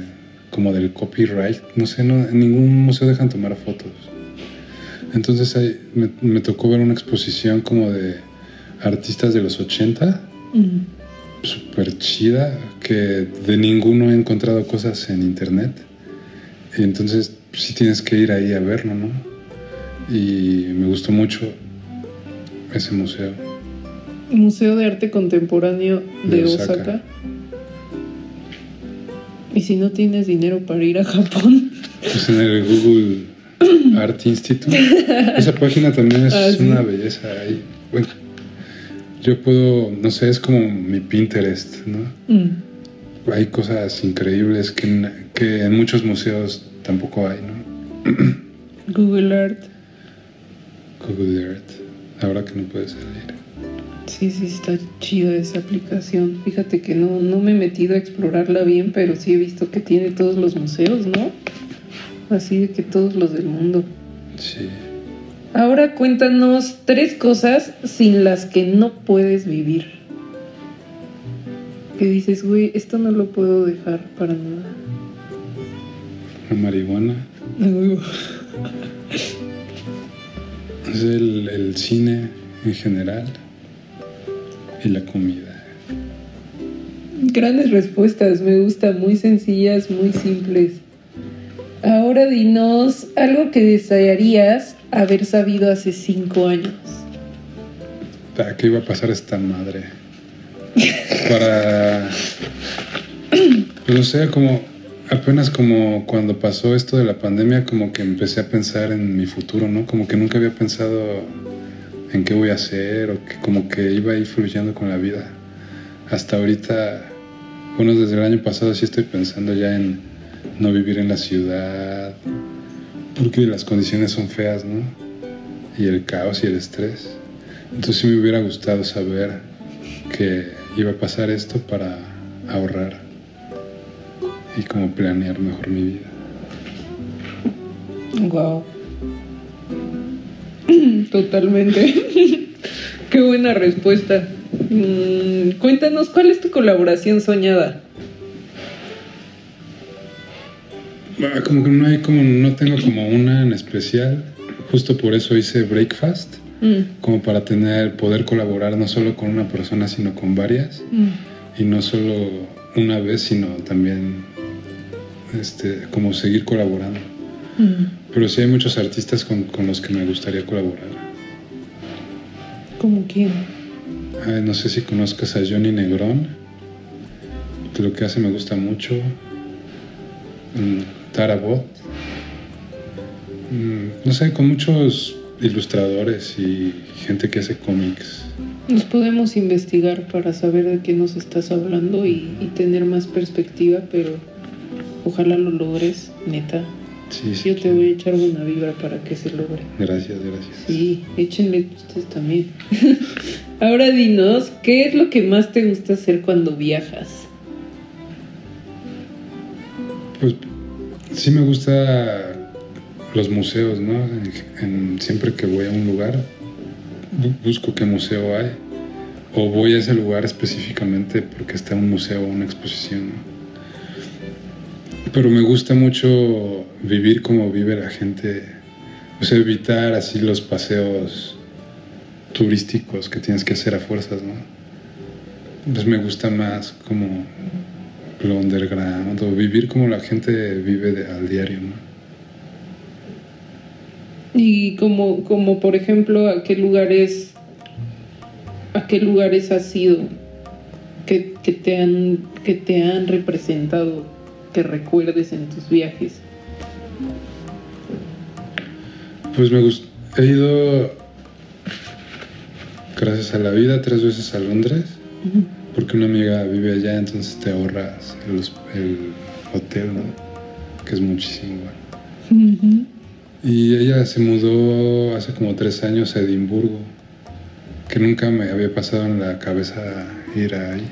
como del copyright. No sé, no, en ningún museo dejan tomar fotos. Entonces ahí me, me tocó ver una exposición como de artistas de los 80, ujú. súper chida, que de ninguno he encontrado cosas en internet. Y entonces sí tienes que ir ahí a verlo, ¿no? Y me gustó mucho ese museo. Museo de Arte Contemporáneo de, De Osaka. Osaka. Y si no tienes dinero para ir a Japón, Pues en el Google Art Institute. Esa página también es Ah, ¿sí? una belleza. ahí. Bueno, yo puedo, no sé, es como mi Pinterest, ¿no? mm, Hay cosas increíbles que que en muchos museos tampoco hay, ¿no? Google Art. Google Earth, ahora que no puede salir. Sí, sí, está chida esa aplicación. Fíjate que no, no me he metido a explorarla bien, pero sí he visto que tiene todos los museos, ¿no? Así de que todos los del mundo. Sí. Ahora cuéntanos tres cosas sin las que no puedes vivir. Que dices, güey, esto no lo puedo dejar para nada. La marihuana es el, el cine en general y la comida. Grandes respuestas, me gusta, muy sencillas, muy simples. Ahora dinos algo que desearías haber sabido hace cinco años. ¿Para qué iba a pasar esta madre? Para. Pues no sé, como. Apenas como cuando pasó esto de la pandemia, como que empecé a pensar en mi futuro, ¿no? Como que nunca había pensado en qué voy a hacer o que como que iba a ir fluyendo con la vida. Hasta ahorita, bueno, desde el año pasado sí estoy pensando ya en no vivir en la ciudad, porque las condiciones son feas, ¿no? Y el caos y el estrés. Entonces sí me hubiera gustado saber que iba a pasar esto para ahorrar y como planear mejor mi vida. Wow. Totalmente. Qué buena respuesta. Mm, cuéntanos, ¿cuál es tu colaboración soñada? Ah, Como que no hay como, no tengo como una en especial. Justo por eso hice Breakfast, Mm, como para tener, poder colaborar no solo con una persona, sino con varias. mm, Y no solo una vez, sino también este, como seguir colaborando. mm. Pero sí hay muchos artistas con, con los que me gustaría colaborar. ¿Cómo quién? Ay, no sé si conozcas a Johnny Negrón. que Lo que hace me gusta mucho. Mm, Tara Bot. Mm, No sé, con muchos ilustradores y gente que hace cómics. Nos podemos investigar para saber de qué nos estás hablando y, y tener más perspectiva, pero ojalá lo logres, neta. Sí, sí. Yo te voy a echar una vibra para que se logre. Gracias, gracias. Sí, échenle ustedes también. Ahora dinos, ¿qué es lo que más te gusta hacer cuando viajas? Pues sí me gusta los museos, ¿no? En- en- siempre que voy a un lugar, bu- busco qué museo hay. O voy a ese lugar específicamente porque está un museo o una exposición, ¿no? Pero me gusta mucho vivir como vive la gente. O sea, evitar así los paseos turísticos que tienes que hacer a fuerzas, ¿no? Entonces me gusta más como lo underground o vivir como la gente vive de- al diario, ¿no? Y como, como por ejemplo, ¿a qué lugares, a qué lugares has ido que, que te han, que te han representado, que recuerdes en tus viajes? Pues me gusta. He ido, gracias a la vida, tres veces a Londres, porque una amiga vive allá, entonces te ahorras el, el hotel, ¿no? Que es muchísimo. bueno. Y ella se mudó hace como tres años a Edimburgo, que nunca me había pasado en la cabeza ir ahí.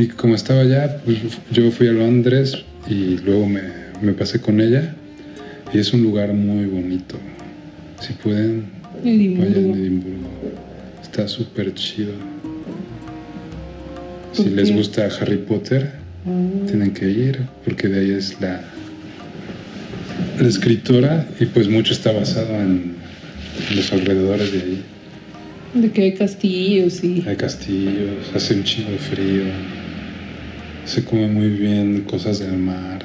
Y como estaba allá, pues yo fui a Londres y luego me, me pasé con ella. Y es un lugar muy bonito. Si pueden, vayan a Edimburgo. Está súper chido. ¿Por Si les gusta Harry Potter, Ah, tienen que ir, porque de ahí es la, la escritora y pues mucho está basado en los alrededores de ahí. de que hay castillos y... Hay castillos, hace un chingo de frío, se come muy bien cosas del mar.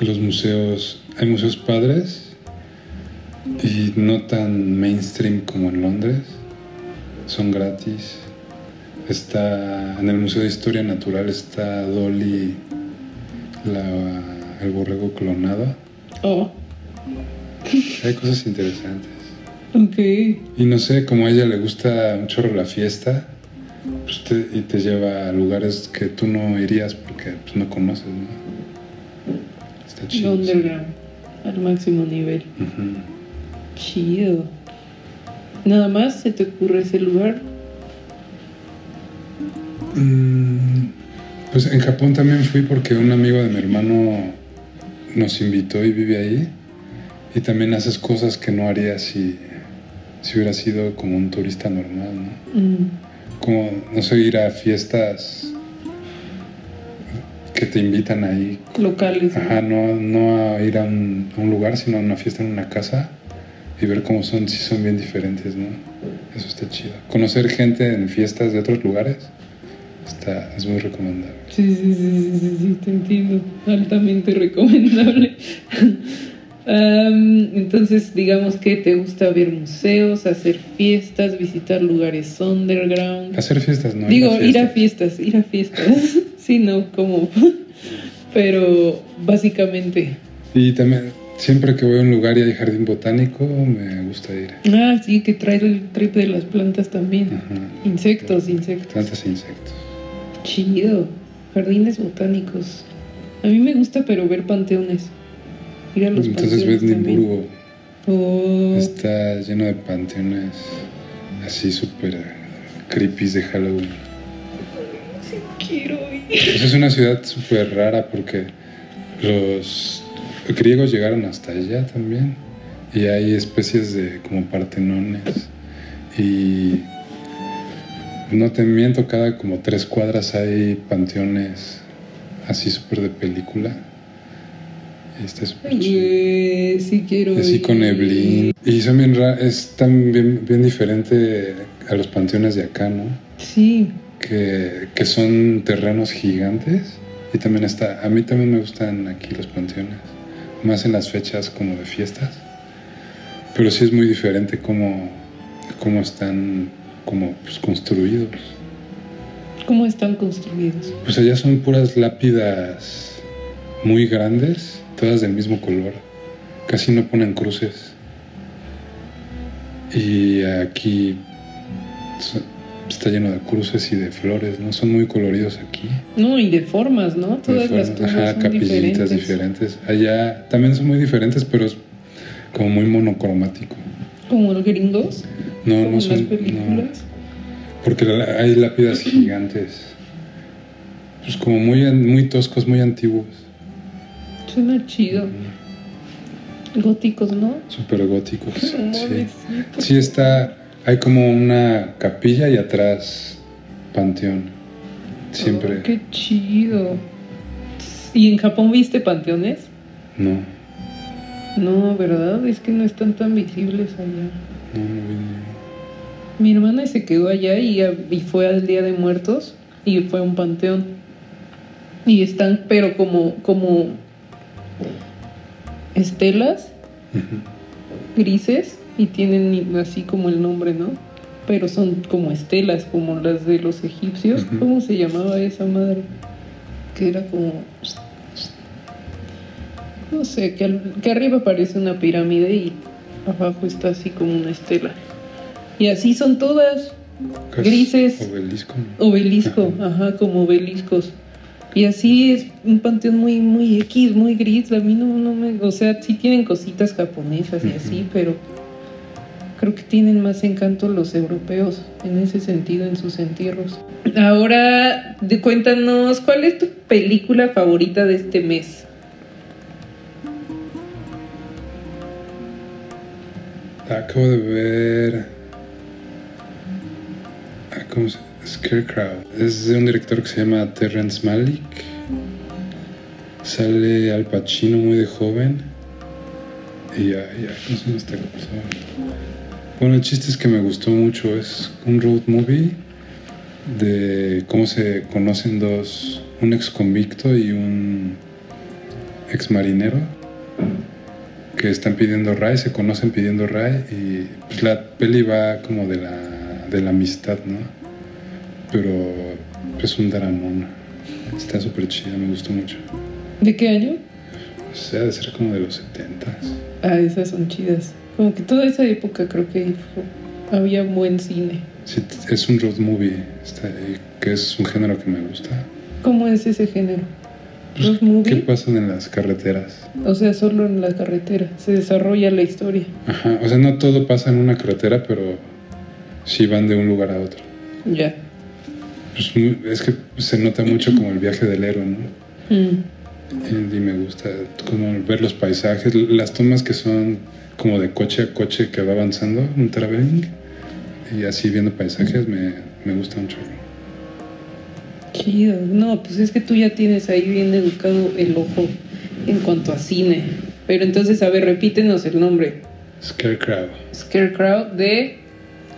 Los museos, hay museos padres y no tan mainstream como en Londres, son gratis. Está en el Museo de Historia Natural está Dolly, la- el borrego clonado. Oh, Hay cosas interesantes. ok. Y no sé, como a ella le gusta un chorro la fiesta, pues te- y te lleva a lugares que tú no irías porque pues, no conoces, ¿no? Está chido. sí. Underground, al máximo nivel. Chido. ¿Nada más se te ocurre ese lugar? Mm, Pues en Japón también fui porque un amigo de mi hermano nos invitó y vive ahí. Y también haces cosas que no harías si, si hubiera sido como un turista normal, ¿no? Mm, como, no sé, ir a fiestas que te invitan ahí. locales. Ajá, no, no a ir a un, a un lugar, sino a una fiesta en una casa y ver cómo son, si son bien diferentes, ¿no? Eso está chido. Conocer gente en fiestas de otros lugares está, es muy recomendable. Sí, sí, sí, sí, sí, sí, te entiendo. Altamente recomendable. Am, entonces, digamos que te gusta ver museos, hacer fiestas, visitar lugares underground. Hacer fiestas, ¿no? Digo, ir a fiestas, ir a fiestas. sí, no, como. Pero básicamente. Y también, siempre que voy a un lugar y hay jardín botánico, me gusta ir. Ah, sí, que trae el trip de las plantas también. Ajá. Insectos, insectos. Plantas e insectos. Chido. Jardines botánicos. A mí me gusta, pero ver panteones. Ir a los Entonces. Edimburgo Oh, está lleno de panteones así súper creepy de Halloween. quiero ir. Pues es una ciudad súper rara porque los griegos llegaron hasta allá también y hay especies de como partenones y no te miento, cada como tres cuadras hay panteones así súper de película está súper chido. Eh, sí quiero Así ir. con neblín. Y son bien es también bien diferente a los panteones de acá, ¿no? Sí. que, que son terrenos gigantes y también está, a mí también me gustan aquí los panteones, más en las fechas como de fiestas, pero sí es muy diferente cómo, cómo están como pues, construidos. ¿Cómo están construidos? Pues allá son puras lápidas muy grandes, todas del mismo color, casi no ponen cruces. Y aquí está lleno de cruces y de flores, ¿no? Son muy coloridos aquí. No, y de formas, ¿no? Todas las formas- tumbas Ajá, son capillitas diferentes. diferentes. Allá también son muy diferentes, pero es como muy monocromático. Como los gringos, No, no las son. no, películas. porque hay lápidas gigantes. Pues como muy, muy toscos, muy antiguos. Suena chido. Góticos, ¿no? Súper góticos. Sí. Sí. Sí, está. Hay como una capilla y atrás panteón. Siempre. Oh, qué chido. ¿Y en Japón viste panteones? No, No, ¿verdad? Es que no están tan visibles allá. no, no vi Mi hermana se quedó allá y, y fue al Día de Muertos y fue a un panteón. Y están, pero como, como estelas grises y tienen así como el nombre, ¿no? Pero son como estelas, como las de los egipcios. ¿Cómo se llamaba esa madre? Que era como... No sé, que, al- que arriba parece una pirámide y abajo está así como una estela. Y así son todas. Grises. Obelisco. Obelisco, ajá, como obeliscos. Y así es un panteón muy, muy X, muy gris. A mí no, no me. O sea, sí tienen cositas japonesas y así, pero creo que tienen más encanto los europeos en ese sentido, en sus entierros. Ahora, cuéntanos, ¿cuál es tu película favorita de este mes? Acabo de ver. ah, ¿Cómo se Scarecrow. Es de un director que se llama Terrence Malick. Sale Al Pacino muy de joven. Y ya, ya, ¿cómo se llama esta cosa? Bueno, el chiste es que me gustó mucho. Es un road movie de cómo se conocen dos, un ex convicto y un ex marinero que están pidiendo ray, se conocen pidiendo ray y pues la peli va como de la, de la amistad, ¿no? Pero es un dramón. Está súper chida, me gustó mucho. ¿De qué año? O sea, de ser como de los 70 Ah, esas son chidas. Como que toda esa época creo que fue- había buen cine. Sí, es un road movie, está que es un género que me gusta. ¿Cómo es ese género? Pues, ¿Road movie? ¿Qué pasan en las carreteras? O sea, solo en la carretera se desarrolla la historia. Ajá, o sea, no todo pasa en una carretera, pero sí van de un lugar a otro. Ya. Pues, es que se nota mucho como el viaje del héroe, ¿no? Mm. Y y me gusta como ver los paisajes, las tomas que son como de coche a coche que va avanzando, un traveling, y así viendo paisajes me, me gusta mucho. Chido. No, pues es que tú ya tienes ahí bien educado el ojo en cuanto a cine. Pero entonces, a ver, repítenos el nombre. Scarecrow, Scarecrow de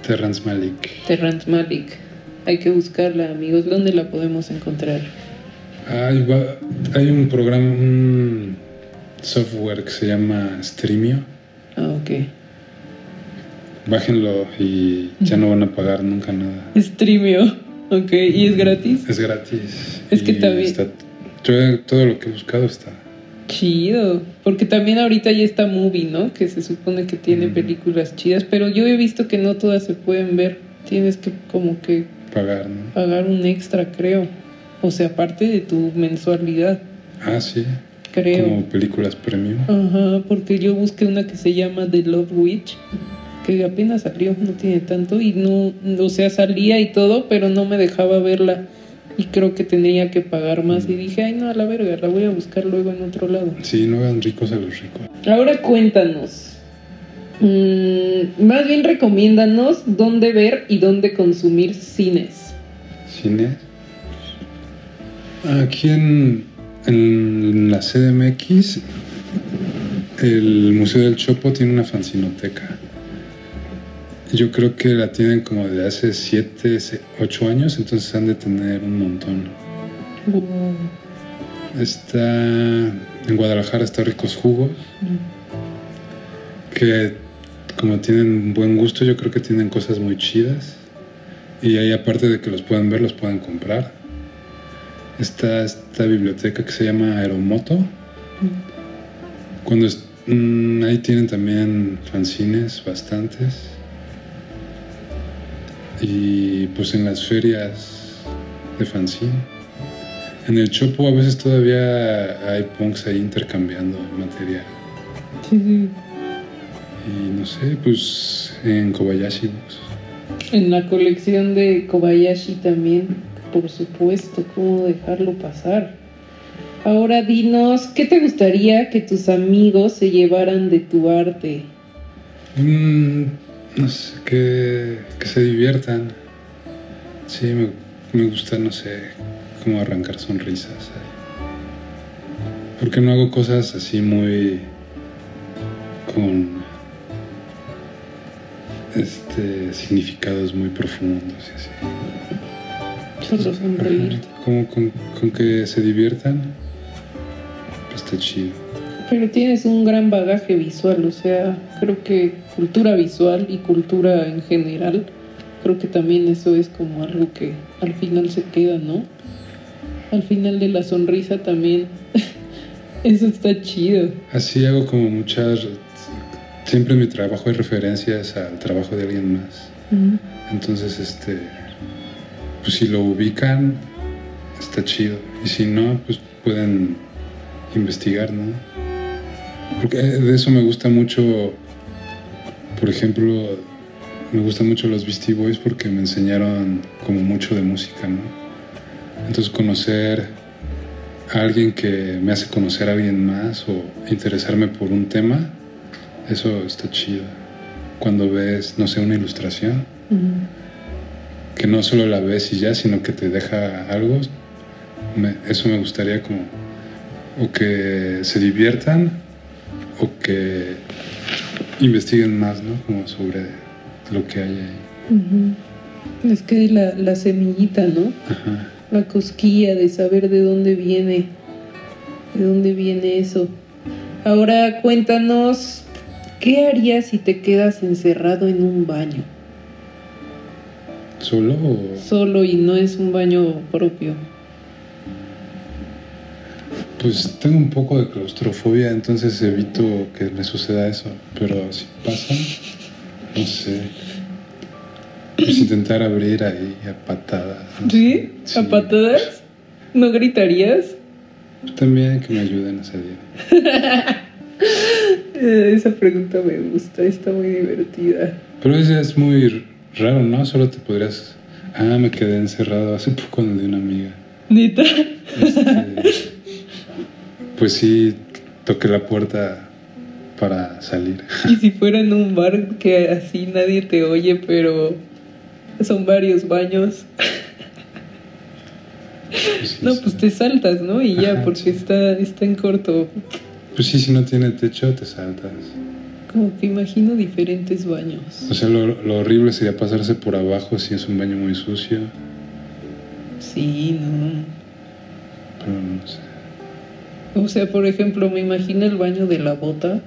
Terrence Malick. Terrence Malick. Hay que buscarla, amigos. ¿Dónde la podemos encontrar? Hay, va- hay un programa, un software que se llama Streamio. Ah, ok. Bájenlo y ya no van a pagar nunca nada. Streamio. Ok, ¿y es gratis? Es gratis. Es que también- está- yo- todo lo que he buscado está. Chido, porque también ahorita ya está Movie, ¿no? Que se supone que tiene Mm. películas chidas, pero yo he visto que no todas se pueden ver. Tienes que como que Pagar, ¿no? pagar un extra, creo. O sea, aparte de tu mensualidad, Ah, sí. creo. Como películas premium. Ajá, porque yo busqué una que se llama The Love Witch, que apenas salió, no tiene tanto, y no, o sea, salía y todo, pero no me dejaba verla. Y creo que tendría que pagar más. Y dije, ay, no, a la verga, la voy a buscar luego en otro lado. Sí, no hagan ricos a los ricos. Ahora cuéntanos. Mm, más bien recomiéndanos dónde ver y dónde consumir cines. Cine. Aquí en, en la CDMX, el Museo del Chopo tiene una fanzinoteca. Yo creo que la tienen como de hace 7, 8 años, entonces han de tener un montón. Está en Guadalajara, está Ricos Jugos, que como tienen buen gusto, yo creo que tienen cosas muy chidas. Y ahí aparte de que los pueden ver, los pueden comprar. Está esta biblioteca que se llama Aeromoto. Cuando mm, ahí tienen también fanzines bastantes. y pues en las ferias de fanzine. En el Chopo a veces todavía hay punks ahí intercambiando material. Y no sé, pues en Kobayashi Books. En la colección de Kobayashi también, por supuesto, ¿cómo dejarlo pasar? Ahora dinos, ¿qué te gustaría que tus amigos se llevaran de tu arte? Mm, no sé, que, que se diviertan. Sí, me, me gusta, no sé, como arrancar sonrisas. ahí. Porque no hago cosas así muy con este significados muy profundos y así. Solo sonreír. Ajá, Como con, con que se diviertan, pues está chido. Pero tienes un gran bagaje visual, o sea, creo que cultura visual y cultura en general, creo que también eso es como algo que al final se queda, ¿no? Al final de la sonrisa también, eso está chido. Así hago como muchas... Siempre en mi trabajo hay referencias al trabajo de alguien más. Entonces, este, pues si lo ubican, está chido. Y si no, pues pueden investigar, ¿no? Porque de eso me gusta mucho, por ejemplo, me gustan mucho los Beastie Boys porque me enseñaron como mucho de música, ¿no? Entonces conocer a alguien que me hace conocer a alguien más o interesarme por un tema, eso está chido. Cuando ves, no sé, una ilustración, que no solo la ves y ya, sino que te deja algo, me- eso me gustaría como, o que se diviertan, o que investiguen más, ¿no? Como sobre lo que hay ahí. Es que la, la semillita, ¿no? Ajá. La cosquilla de saber de dónde viene, de dónde viene eso. Ahora cuéntanos, ¿qué harías si te quedas encerrado en un baño? ¿Solo o...? Solo y no es un baño propio. Pues tengo un poco de claustrofobia, entonces evito que me suceda eso. Pero si pasa, no sé. Pues intentar abrir ahí a patadas. no ¿Sí? sé. ¿A patadas? ¿No gritarías? También que me ayuden a salir. Eh, Esa pregunta me gusta, está muy divertida. Pero eso es muy raro, ¿no? Solo te podrías... Ah, me quedé encerrado hace poco con el de una amiga. ¿Neta? Este, pues sí, toqué la puerta para salir. Y si fuera en un bar que así nadie te oye, pero son varios baños. Pues sí, No, sí. pues te saltas, ¿no? Y ya, Ajá, porque sí. está, está en corto. Pues sí, si no tiene techo, te saltas. Como que imagino diferentes baños. O sea, lo, lo horrible sería pasarse por abajo si es un baño muy sucio, Sí, no. pero no sé. O sea, por ejemplo, me imagino el baño de la bota,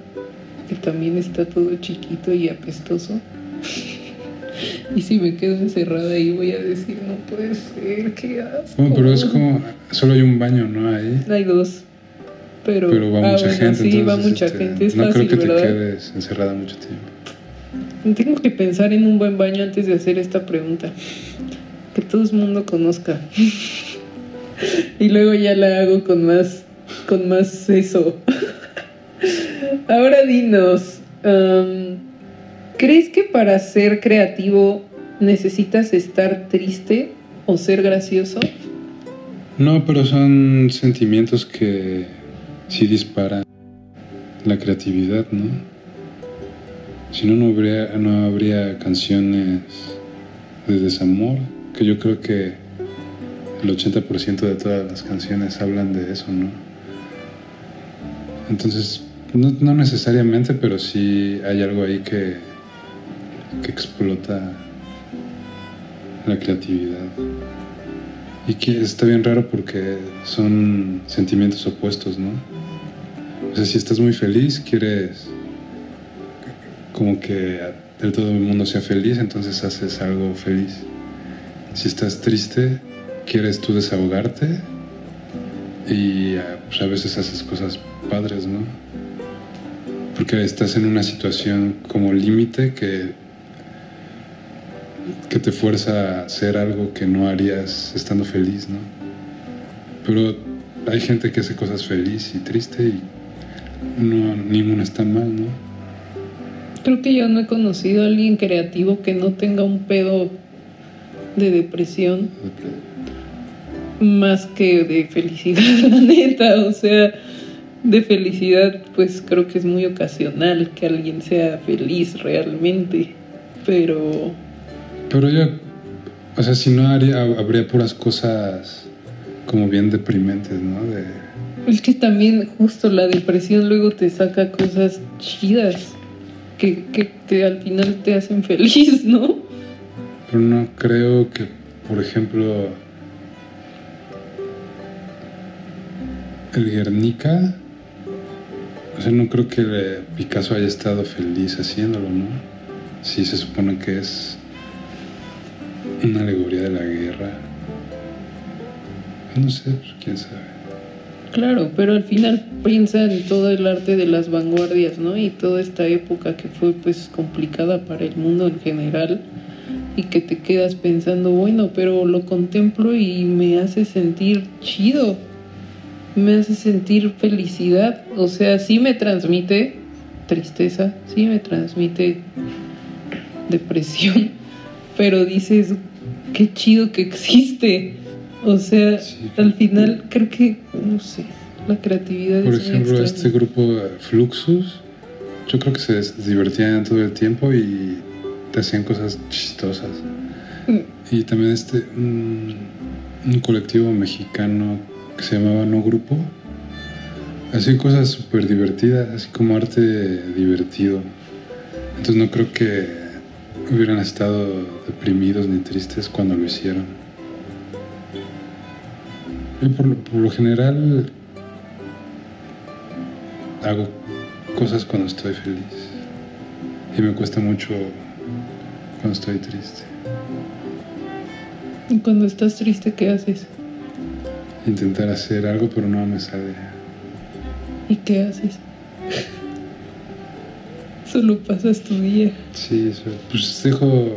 que también está todo chiquito y apestoso. Y si me quedo encerrada ahí voy a decir, no puede ser, qué asco. Bueno, pero es como, solo hay un baño, ¿no? Ahí. Hay dos. Pero, Pero va mucha gente. sí, va entonces, mucha este, gente. Es no fácil, creo que ¿verdad? te quedes encerrada mucho tiempo. Tengo que pensar en un buen baño antes de hacer esta pregunta. Que todo el mundo conozca. y luego ya la hago con más, con más eso. Ahora dinos, ¿crees que para ser creativo necesitas estar triste o ser gracioso? No, pero son sentimientos que sí disparan la creatividad, ¿no? Si no, no habría, no habría canciones de desamor, que yo creo que el 80% de todas las canciones hablan de eso, ¿no? Entonces, no, no necesariamente, pero sí hay algo ahí que, que explota la creatividad. Y que está bien raro porque son sentimientos opuestos, ¿no? O sea, si estás muy feliz, quieres como que todo el mundo sea feliz, entonces haces algo feliz. Si estás triste, quieres tú desahogarte y pues, a veces haces cosas padres, ¿no? Porque estás en una situación como límite que que te fuerza a hacer algo que no harías estando feliz, ¿no? Pero hay gente que hace cosas feliz y triste y no, ninguna está mal, ¿no? Creo que yo no he conocido a alguien creativo que no tenga un pedo de depresión más que de felicidad, la neta. O sea, de felicidad, pues creo que es muy ocasional que alguien sea feliz realmente. Pero. Pero yo. O sea, si no haría, habría puras cosas como bien deprimentes, ¿no? De... Es que también justo la depresión luego te saca cosas chidas que, que, al final te hacen feliz, ¿no? Pero no creo que, por ejemplo, el Guernica, o sea, no creo que Picasso haya estado feliz haciéndolo, ¿no? Sí se supone que es una alegoría de la guerra. No sé, pues, quién sabe. Claro, pero al final piensa en todo el arte de las vanguardias, ¿no? Y toda esta época que fue pues complicada para el mundo en general y que te quedas pensando, bueno, pero lo contemplo y me hace sentir chido, me hace sentir felicidad, o sea, sí me transmite tristeza, sí me transmite depresión, pero dices, qué chido que existe. O sea, al final creo que, no sé, la creatividad Por ejemplo, este grupo Fluxus, yo creo que se divertían todo el tiempo y te hacían cosas chistosas. Mm. Y también este, un, un, colectivo mexicano que se llamaba No Grupo, hacían cosas súper divertidas, así como arte divertido. Entonces no creo que hubieran estado deprimidos ni tristes cuando lo hicieron. Yo por, lo general hago cosas cuando estoy feliz y me cuesta mucho cuando estoy triste. ¿Y cuando estás triste qué haces? Intentar hacer algo pero no me sale. ¿Y qué haces? Solo pasas tu día. Sí, eso. pues dejo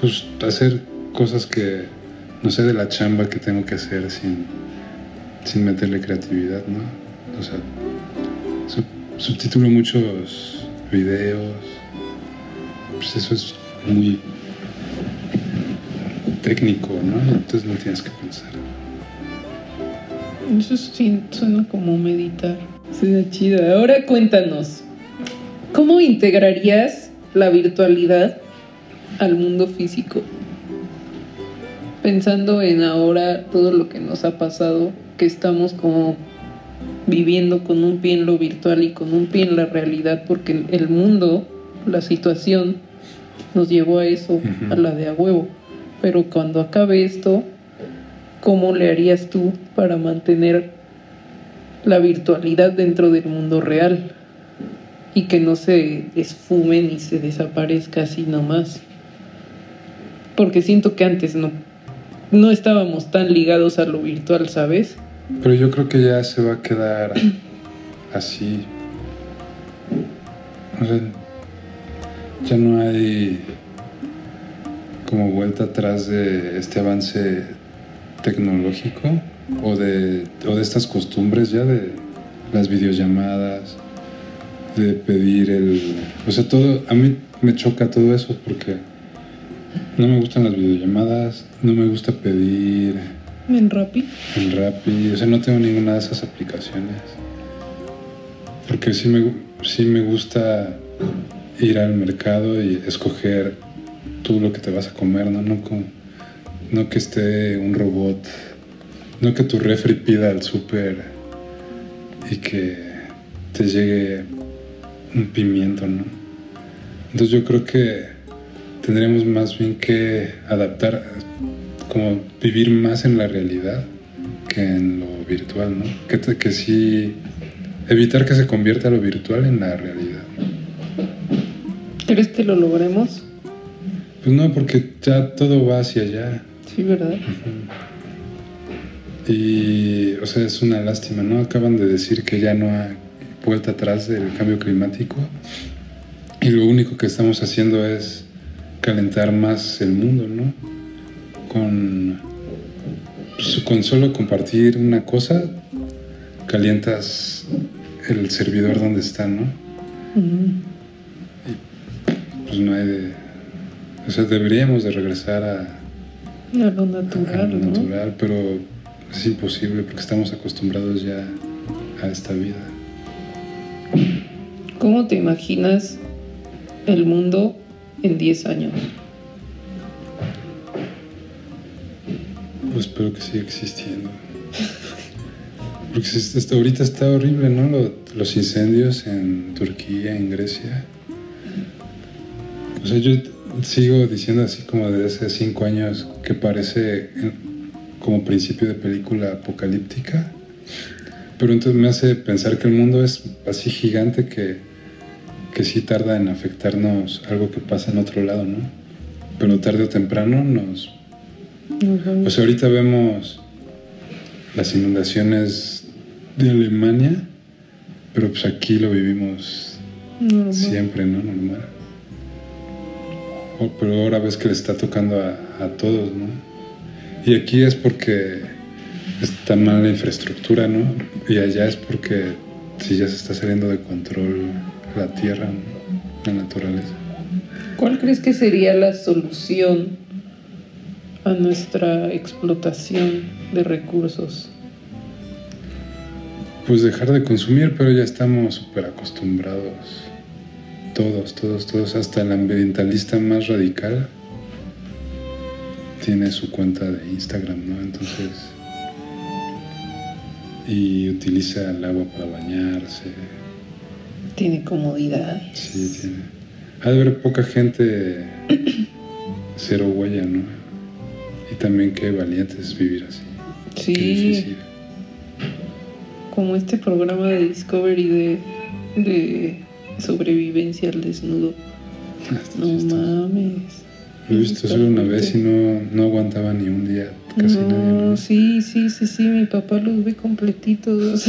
pues, hacer cosas que no sé de la chamba que tengo que hacer sin sin meterle creatividad, ¿no? O sea, subtitulo muchos videos, pues eso es muy técnico, ¿no? Entonces no tienes que pensar. Eso sí, suena como meditar. Suena chido. Ahora cuéntanos, ¿cómo integrarías la virtualidad al mundo físico? Pensando en ahora todo lo que nos ha pasado que estamos como viviendo con un pie en lo virtual y con un pie en la realidad, porque el mundo, la situación, nos llevó a eso, a la de a huevo. Pero cuando acabe esto, ¿cómo le harías tú para mantener la virtualidad dentro del mundo real? Y que no se esfume ni se desaparezca así nomás. Porque siento que antes no, no estábamos tan ligados a lo virtual, ¿sabes? Pero yo creo que ya se va a quedar así. ya no hay como vuelta atrás de este avance tecnológico o de, o de estas costumbres ya de las videollamadas, de pedir el... O sea, todo, a mí me choca todo eso porque no me gustan las videollamadas, no me gusta pedir ¿En Rappi? En Rappi, o sea, no tengo ninguna de esas aplicaciones. Porque sí me, sí me gusta ir al mercado y escoger tú lo que te vas a comer, ¿no? No, con, no que esté un robot, no que tu refri pida al súper y que te llegue un pimiento, ¿no? Entonces yo creo que tendríamos más bien que adaptar, como vivir más en la realidad que en lo virtual, ¿no? Que, que sí, evitar que se convierta lo virtual en la realidad. ¿Crees que lo logremos? Pues no, porque ya todo va hacia allá. Sí, ¿verdad? Y, o sea, es una lástima, ¿no? Acaban de decir que ya no hay vuelta atrás del cambio climático y lo único que estamos haciendo es calentar más el mundo, ¿no? Con, pues, con solo compartir una cosa, calientas el servidor donde está, ¿no? Y pues no hay de... O sea, deberíamos de regresar a, A lo natural, a lo ¿no? natural, pero es imposible porque estamos acostumbrados ya a esta vida. ¿Cómo te imaginas el mundo en 10 años? Pues espero que siga existiendo. Porque hasta ahorita está horrible, ¿no? Lo- los incendios en Turquía, en Grecia. O sea, yo sigo diciendo así como desde hace cinco años que parece como principio de película apocalíptica. Pero entonces me hace pensar que el mundo es así gigante que, que sí tarda en afectarnos algo que pasa en otro lado, ¿no? Pero tarde o temprano nos Pues ahorita vemos las inundaciones de Alemania, pero pues aquí lo vivimos siempre, ¿no? Normal. Pero ahora ves que le está tocando a, a todos, ¿no? Y aquí es porque está mal la infraestructura, ¿no? Y allá es porque si ya se está saliendo de control la tierra, ¿no? la naturaleza. ¿Cuál crees que sería la solución a nuestra explotación de recursos? Pues dejar de consumir, pero ya estamos súper acostumbrados. Todos, todos, todos, hasta el ambientalista más radical tiene su cuenta de Instagram, ¿no? Entonces, y utiliza el agua para bañarse. Tiene comodidades. Sí, tiene. Ha de haber poca gente cero huella, ¿no? Y también qué valiente es vivir así. Sí, como este programa de Discovery de, de sobrevivencia al desnudo. Está No mames. Lo he visto solo una vez y no, no aguantaba ni un día, casi nadie. No, ¿no? sí, sí, sí, sí, mi papá los ve completitos.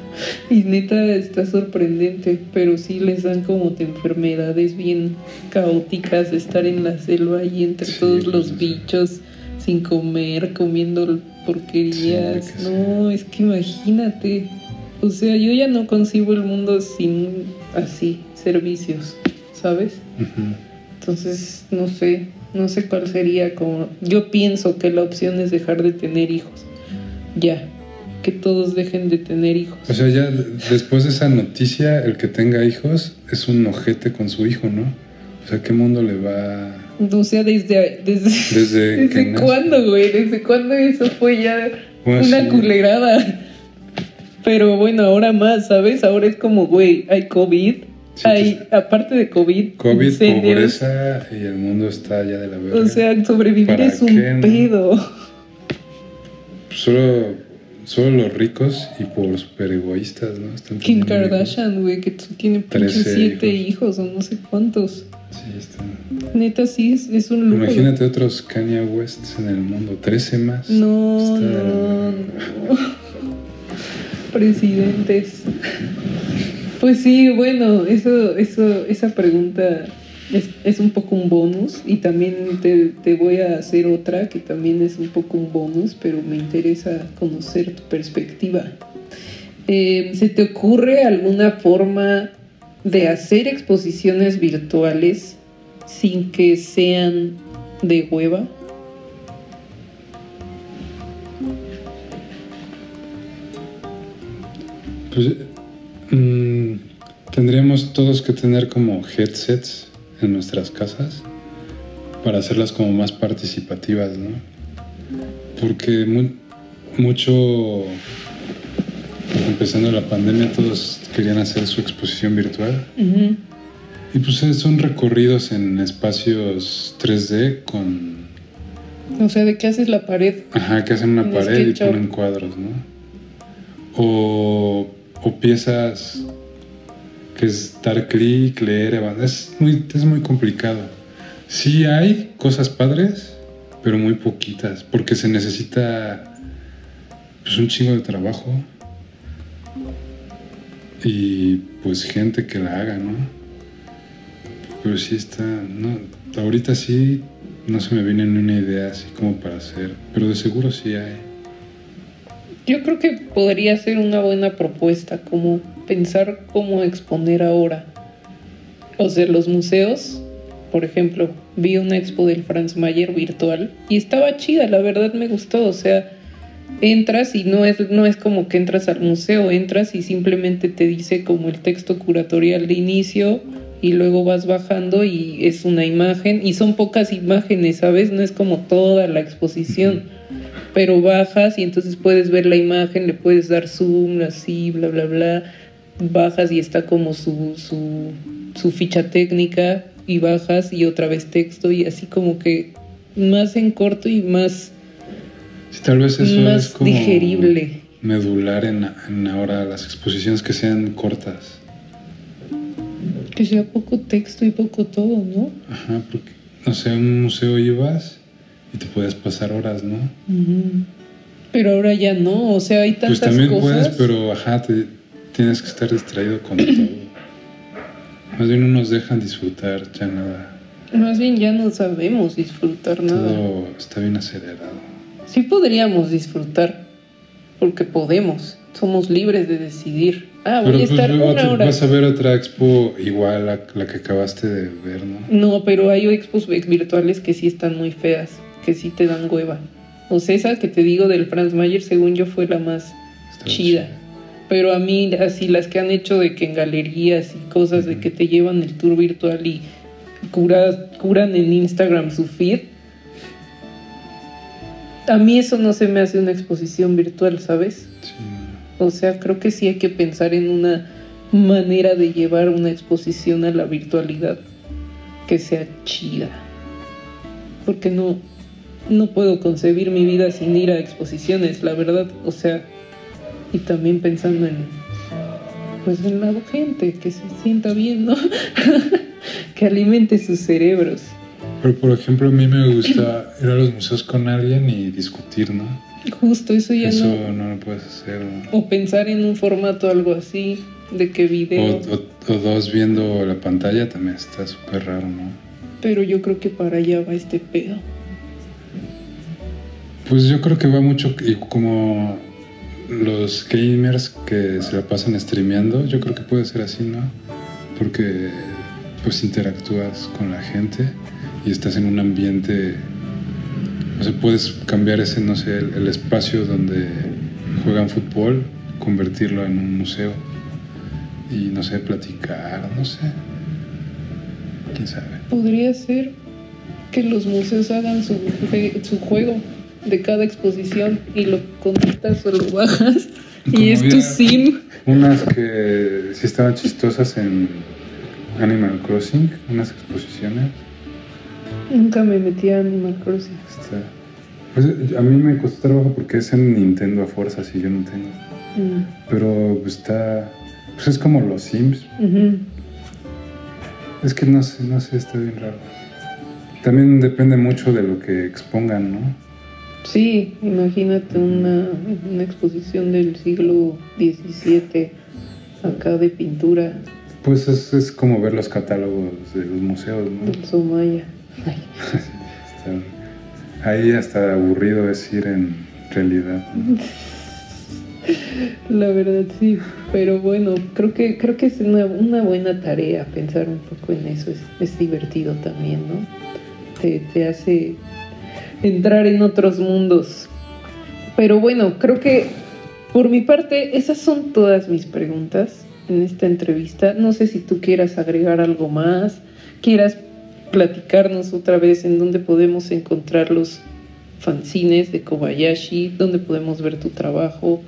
y neta está sorprendente, pero sí les dan como de enfermedades bien caóticas de estar en la selva y entre Sí, todos los bichos sin comer, comiendo porquerías. Sí, no, es que imagínate. O sea, yo ya no concibo el mundo sin así, servicios, ¿sabes? Entonces, no sé, no sé cuál sería como... Yo pienso que la opción es dejar de tener hijos. Ya, que todos dejen de tener hijos. O sea, ya después de esa noticia, el que tenga hijos es un ojete con su hijo, ¿no? O sea, ¿qué mundo le va...? O sea, desde... ¿Desde, Desde ¿desde cuándo, güey? ¿Desde cuándo eso fue ya Bueno, una sí. culerada? Pero bueno, ahora más, ¿sabes? Ahora es como, güey, hay COVID. Sí, hay, pues, aparte de COVID, COVID, incendios. pobreza y el mundo está ya de la verga. O sea, sobrevivir ¿Para es un qué, no? pedo. Solo, solo los ricos y por super egoístas, ¿no? Están Kim. Kardashian, güey, que tiene pinches 13 siete hijos. hijos. o no sé cuántos. Sí, están... Neta, sí, es, es un lujo. Imagínate otros Kanye Wests en el mundo, 13 más. No, Está no, no. Presidentes. Pues sí, bueno, eso, eso, esa pregunta es, es un poco un bonus y también te, te voy a hacer otra que también es un poco un bonus, pero me interesa conocer tu perspectiva. Eh, ¿Se te ocurre alguna forma de hacer exposiciones virtuales sin que sean de hueva? Pues mm, tendríamos todos que tener como headsets en nuestras casas para hacerlas como más participativas, ¿no? Porque mu- mucho, empezando la pandemia, todos querían hacer su exposición virtual. Y pues son recorridos en espacios 3D con... O sea, ¿de qué haces la pared? Ajá, que hacen una En pared y ponen cuadros, ¿no? O, o piezas que es dar clic, leer. Es muy, es muy complicado. Sí hay cosas padres, pero muy poquitas, porque se necesita pues, un chingo de trabajo y pues gente que la haga, ¿no? Pero sí está, no, ahorita sí no se me viene ni una idea así como para hacer, pero de seguro sí hay. Yo creo que podría ser una buena propuesta, como pensar cómo exponer ahora. O sea, los museos, por ejemplo, vi una expo del Franz Mayer virtual y estaba chida, la verdad me gustó, o sea, entras y no es, no es como que entras al museo, entras y simplemente te dice como el texto curatorial de inicio y luego vas bajando y es una imagen. Y son pocas imágenes, ¿sabes? No es como toda la exposición, pero bajas y entonces puedes ver la imagen, le puedes dar zoom, así, bla, bla, bla, bajas y está como su, su, su ficha técnica y bajas y otra vez texto y así como que más en corto y más tal vez eso más es como digerible. medular en, en ahora las exposiciones que sean cortas. Que sea poco texto y poco todo, ¿no? Ajá, porque, no sé, a un museo ibas y te podías pasar horas, ¿no? Pero ahora ya no, o sea, hay tantas Pues también cosas. puedes, pero ajá, te, tienes que estar distraído con todo. Más bien no nos dejan disfrutar ya nada. Más bien ya no sabemos disfrutar nada. Todo está bien acelerado. Sí podríamos disfrutar, porque podemos, somos libres de decidir. Ah, voy a pues, estar luego una hora. vas a ver otra expo igual a la que acabaste de ver, ¿no? No, pero hay expos virtuales que sí están muy feas, que sí te dan hueva. O sea, esa que te digo del Franz Mayer, según yo, fue la más Está chida. Pero a mí, así las que han hecho de que en galerías y cosas de que te llevan el tour virtual y cura- curan en Instagram su feed, a mí eso no se me hace una exposición virtual, ¿sabes? Sí. O sea, creo que sí hay que pensar en una manera de llevar una exposición a la virtualidad que sea chida. Porque no, no puedo concebir mi vida sin ir a exposiciones, la verdad. O sea, y también pensando en, pues en la gente, que se sienta bien, ¿no? que alimente sus cerebros. Pero por ejemplo, a mí me gusta ir a los museos con alguien y discutir, ¿no? Justo eso ya Eso no. no lo puedes hacer. ¿no? O pensar en un formato algo así, de que video. O, o- o dos viendo la pantalla también está súper raro, ¿no? Pero yo creo que para allá va este pedo. Pues yo creo que va mucho y como los gamers que se la pasan streameando, yo creo que puede ser así, ¿no? Porque pues interactúas con la gente y estás en un ambiente, o sea, puedes cambiar ese, no sé, el, espacio donde juegan fútbol, convertirlo en un museo y, no sé, platicar, no sé, quién sabe. Podría ser que los museos hagan su juego de cada exposición y lo conectas o lo bajas Como y es tu sim. Unas que sí estaban chistosas en Animal Crossing, unas exposiciones. Nunca me metí a Animal Crossing. Está- Pues a mí me costó trabajo porque es en Nintendo a fuerzas y yo no tengo. Mm, Pero está. Pues es como los Sims. Es que no sé, no sé, está bien raro. También depende mucho de lo que expongan, ¿no? Sí, imagínate una, una exposición del siglo XVII acá de pintura Pues es, es como ver los catálogos de los museos, ¿no? en Somaya. Ahí hasta aburrido es ir en realidad. ¿no? La verdad sí, pero bueno, creo que creo que es una, una buena tarea pensar un poco en eso, es, es divertido también, ¿no? Te, te hace entrar en otros mundos. Pero bueno, creo que por mi parte esas son todas mis preguntas en esta entrevista. No sé si tú quieras agregar algo más, quieras platicarnos otra vez en dónde podemos encontrar los fanzines de Kobayashi, dónde podemos ver tu trabajo.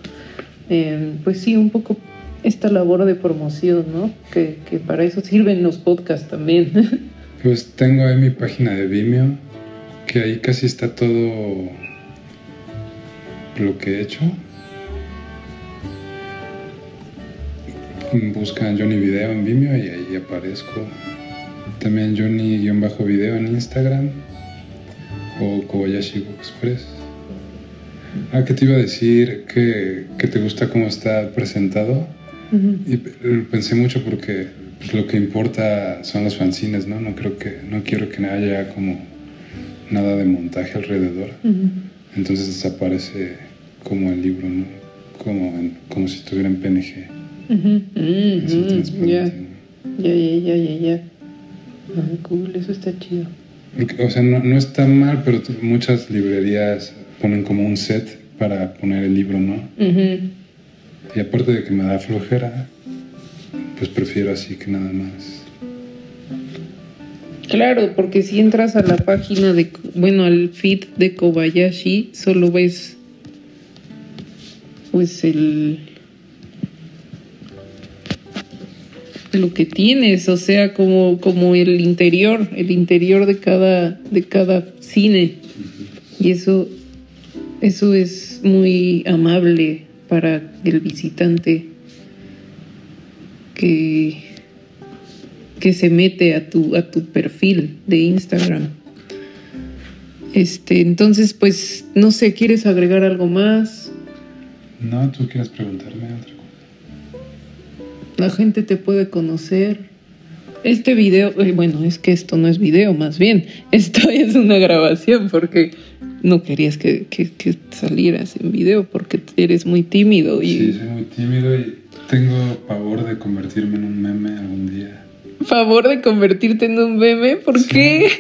Eh, pues sí, un poco esta labor de promoción, ¿no? Que, que para eso sirven los podcasts también. Pues tengo ahí mi página de Vimeo, que ahí casi está todo lo que he hecho. Buscan Johnny Video en Vimeo y ahí aparezco. También Johnny-video en Instagram o Kobayashi Express. Ah, que te iba a decir que, que te gusta cómo está presentado. Ujú. Y pe- pensé mucho porque pues lo que importa son los fanzines, ¿no? No creo que, no quiero que haya como nada de montaje alrededor. Entonces desaparece como el libro, ¿no? Como, como si estuviera en PNG. Ya, ya, ya, ya, ya. cool, eso está chido. o sea, no, no está mal, pero muchas librerías ponen como un set para poner el libro, ¿no? Y aparte de que me da flojera, pues prefiero así que nada más. Claro, porque si entras a la página de, bueno, al feed de Kobayashi, solo ves, pues el, lo que tienes, o sea, como, como el interior, el interior de cada, de cada cine. Y eso, eso es muy amable para el visitante que que se mete a tu, a tu perfil de Instagram. Este, entonces, pues, no sé, ¿quieres agregar algo más? No, tú quieres preguntarme otra cosa. La gente te puede conocer. Este video, eh, bueno, es que esto no es video, más bien, esto es una grabación porque no querías que, que, que salieras en video porque eres muy tímido. Y... Sí, soy muy tímido y tengo pavor de convertirme en un meme algún día favor de convertirte en un meme? ¿Por qué?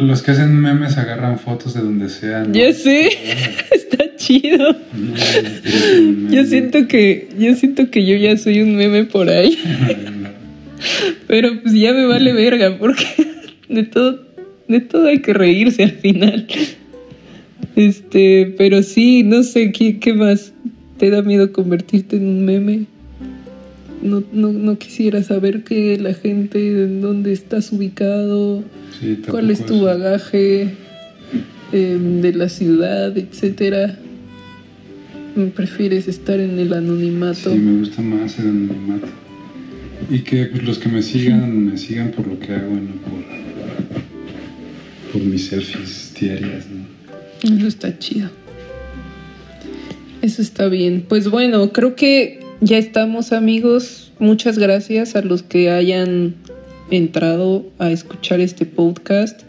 Los que hacen memes agarran fotos de donde sea. Ya sé, está chido. yo siento que yo siento que yo ya soy un meme por ahí. Pero pues ya me vale verga porque de todo de todo hay que reírse al final. Este, pero sí, no sé qué, qué más te da miedo convertirte en un meme no, no, no quisiera saber que la gente, en dónde estás ubicado, cuál es tu bagaje em, de la ciudad, etcétera. ¿Prefieres estar en el anonimato? Sí, me gusta más el anonimato. Y que pues, los que me sigan, me sigan por lo que hago, no por, por mis selfies diarias. ¿no? Eso está chido. Eso está bien. Pues bueno, creo que ya estamos amigos. Muchas gracias a los que hayan entrado a escuchar este podcast.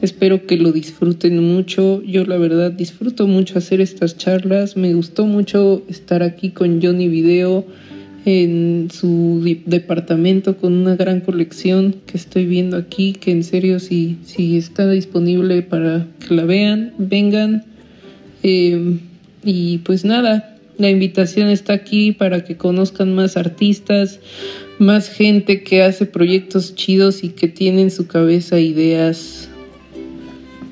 Espero que lo disfruten mucho. Yo la verdad disfruto mucho hacer estas charlas. Me gustó mucho estar aquí con Johnny Video en su departamento con una gran colección que estoy viendo aquí, que en serio si, si está disponible para que la vean, vengan. Eh, y pues nada, la invitación está aquí para que conozcan más artistas, más gente que hace proyectos chidos y que tiene en su cabeza ideas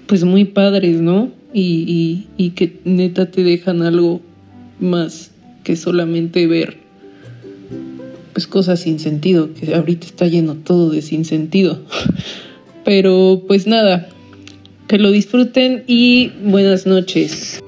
pues muy padres, ¿no? Y, y, que neta te dejan algo más que solamente ver pues cosas sin sentido, que ahorita está lleno todo de sin sentido. Pero pues nada, que lo disfruten y buenas noches.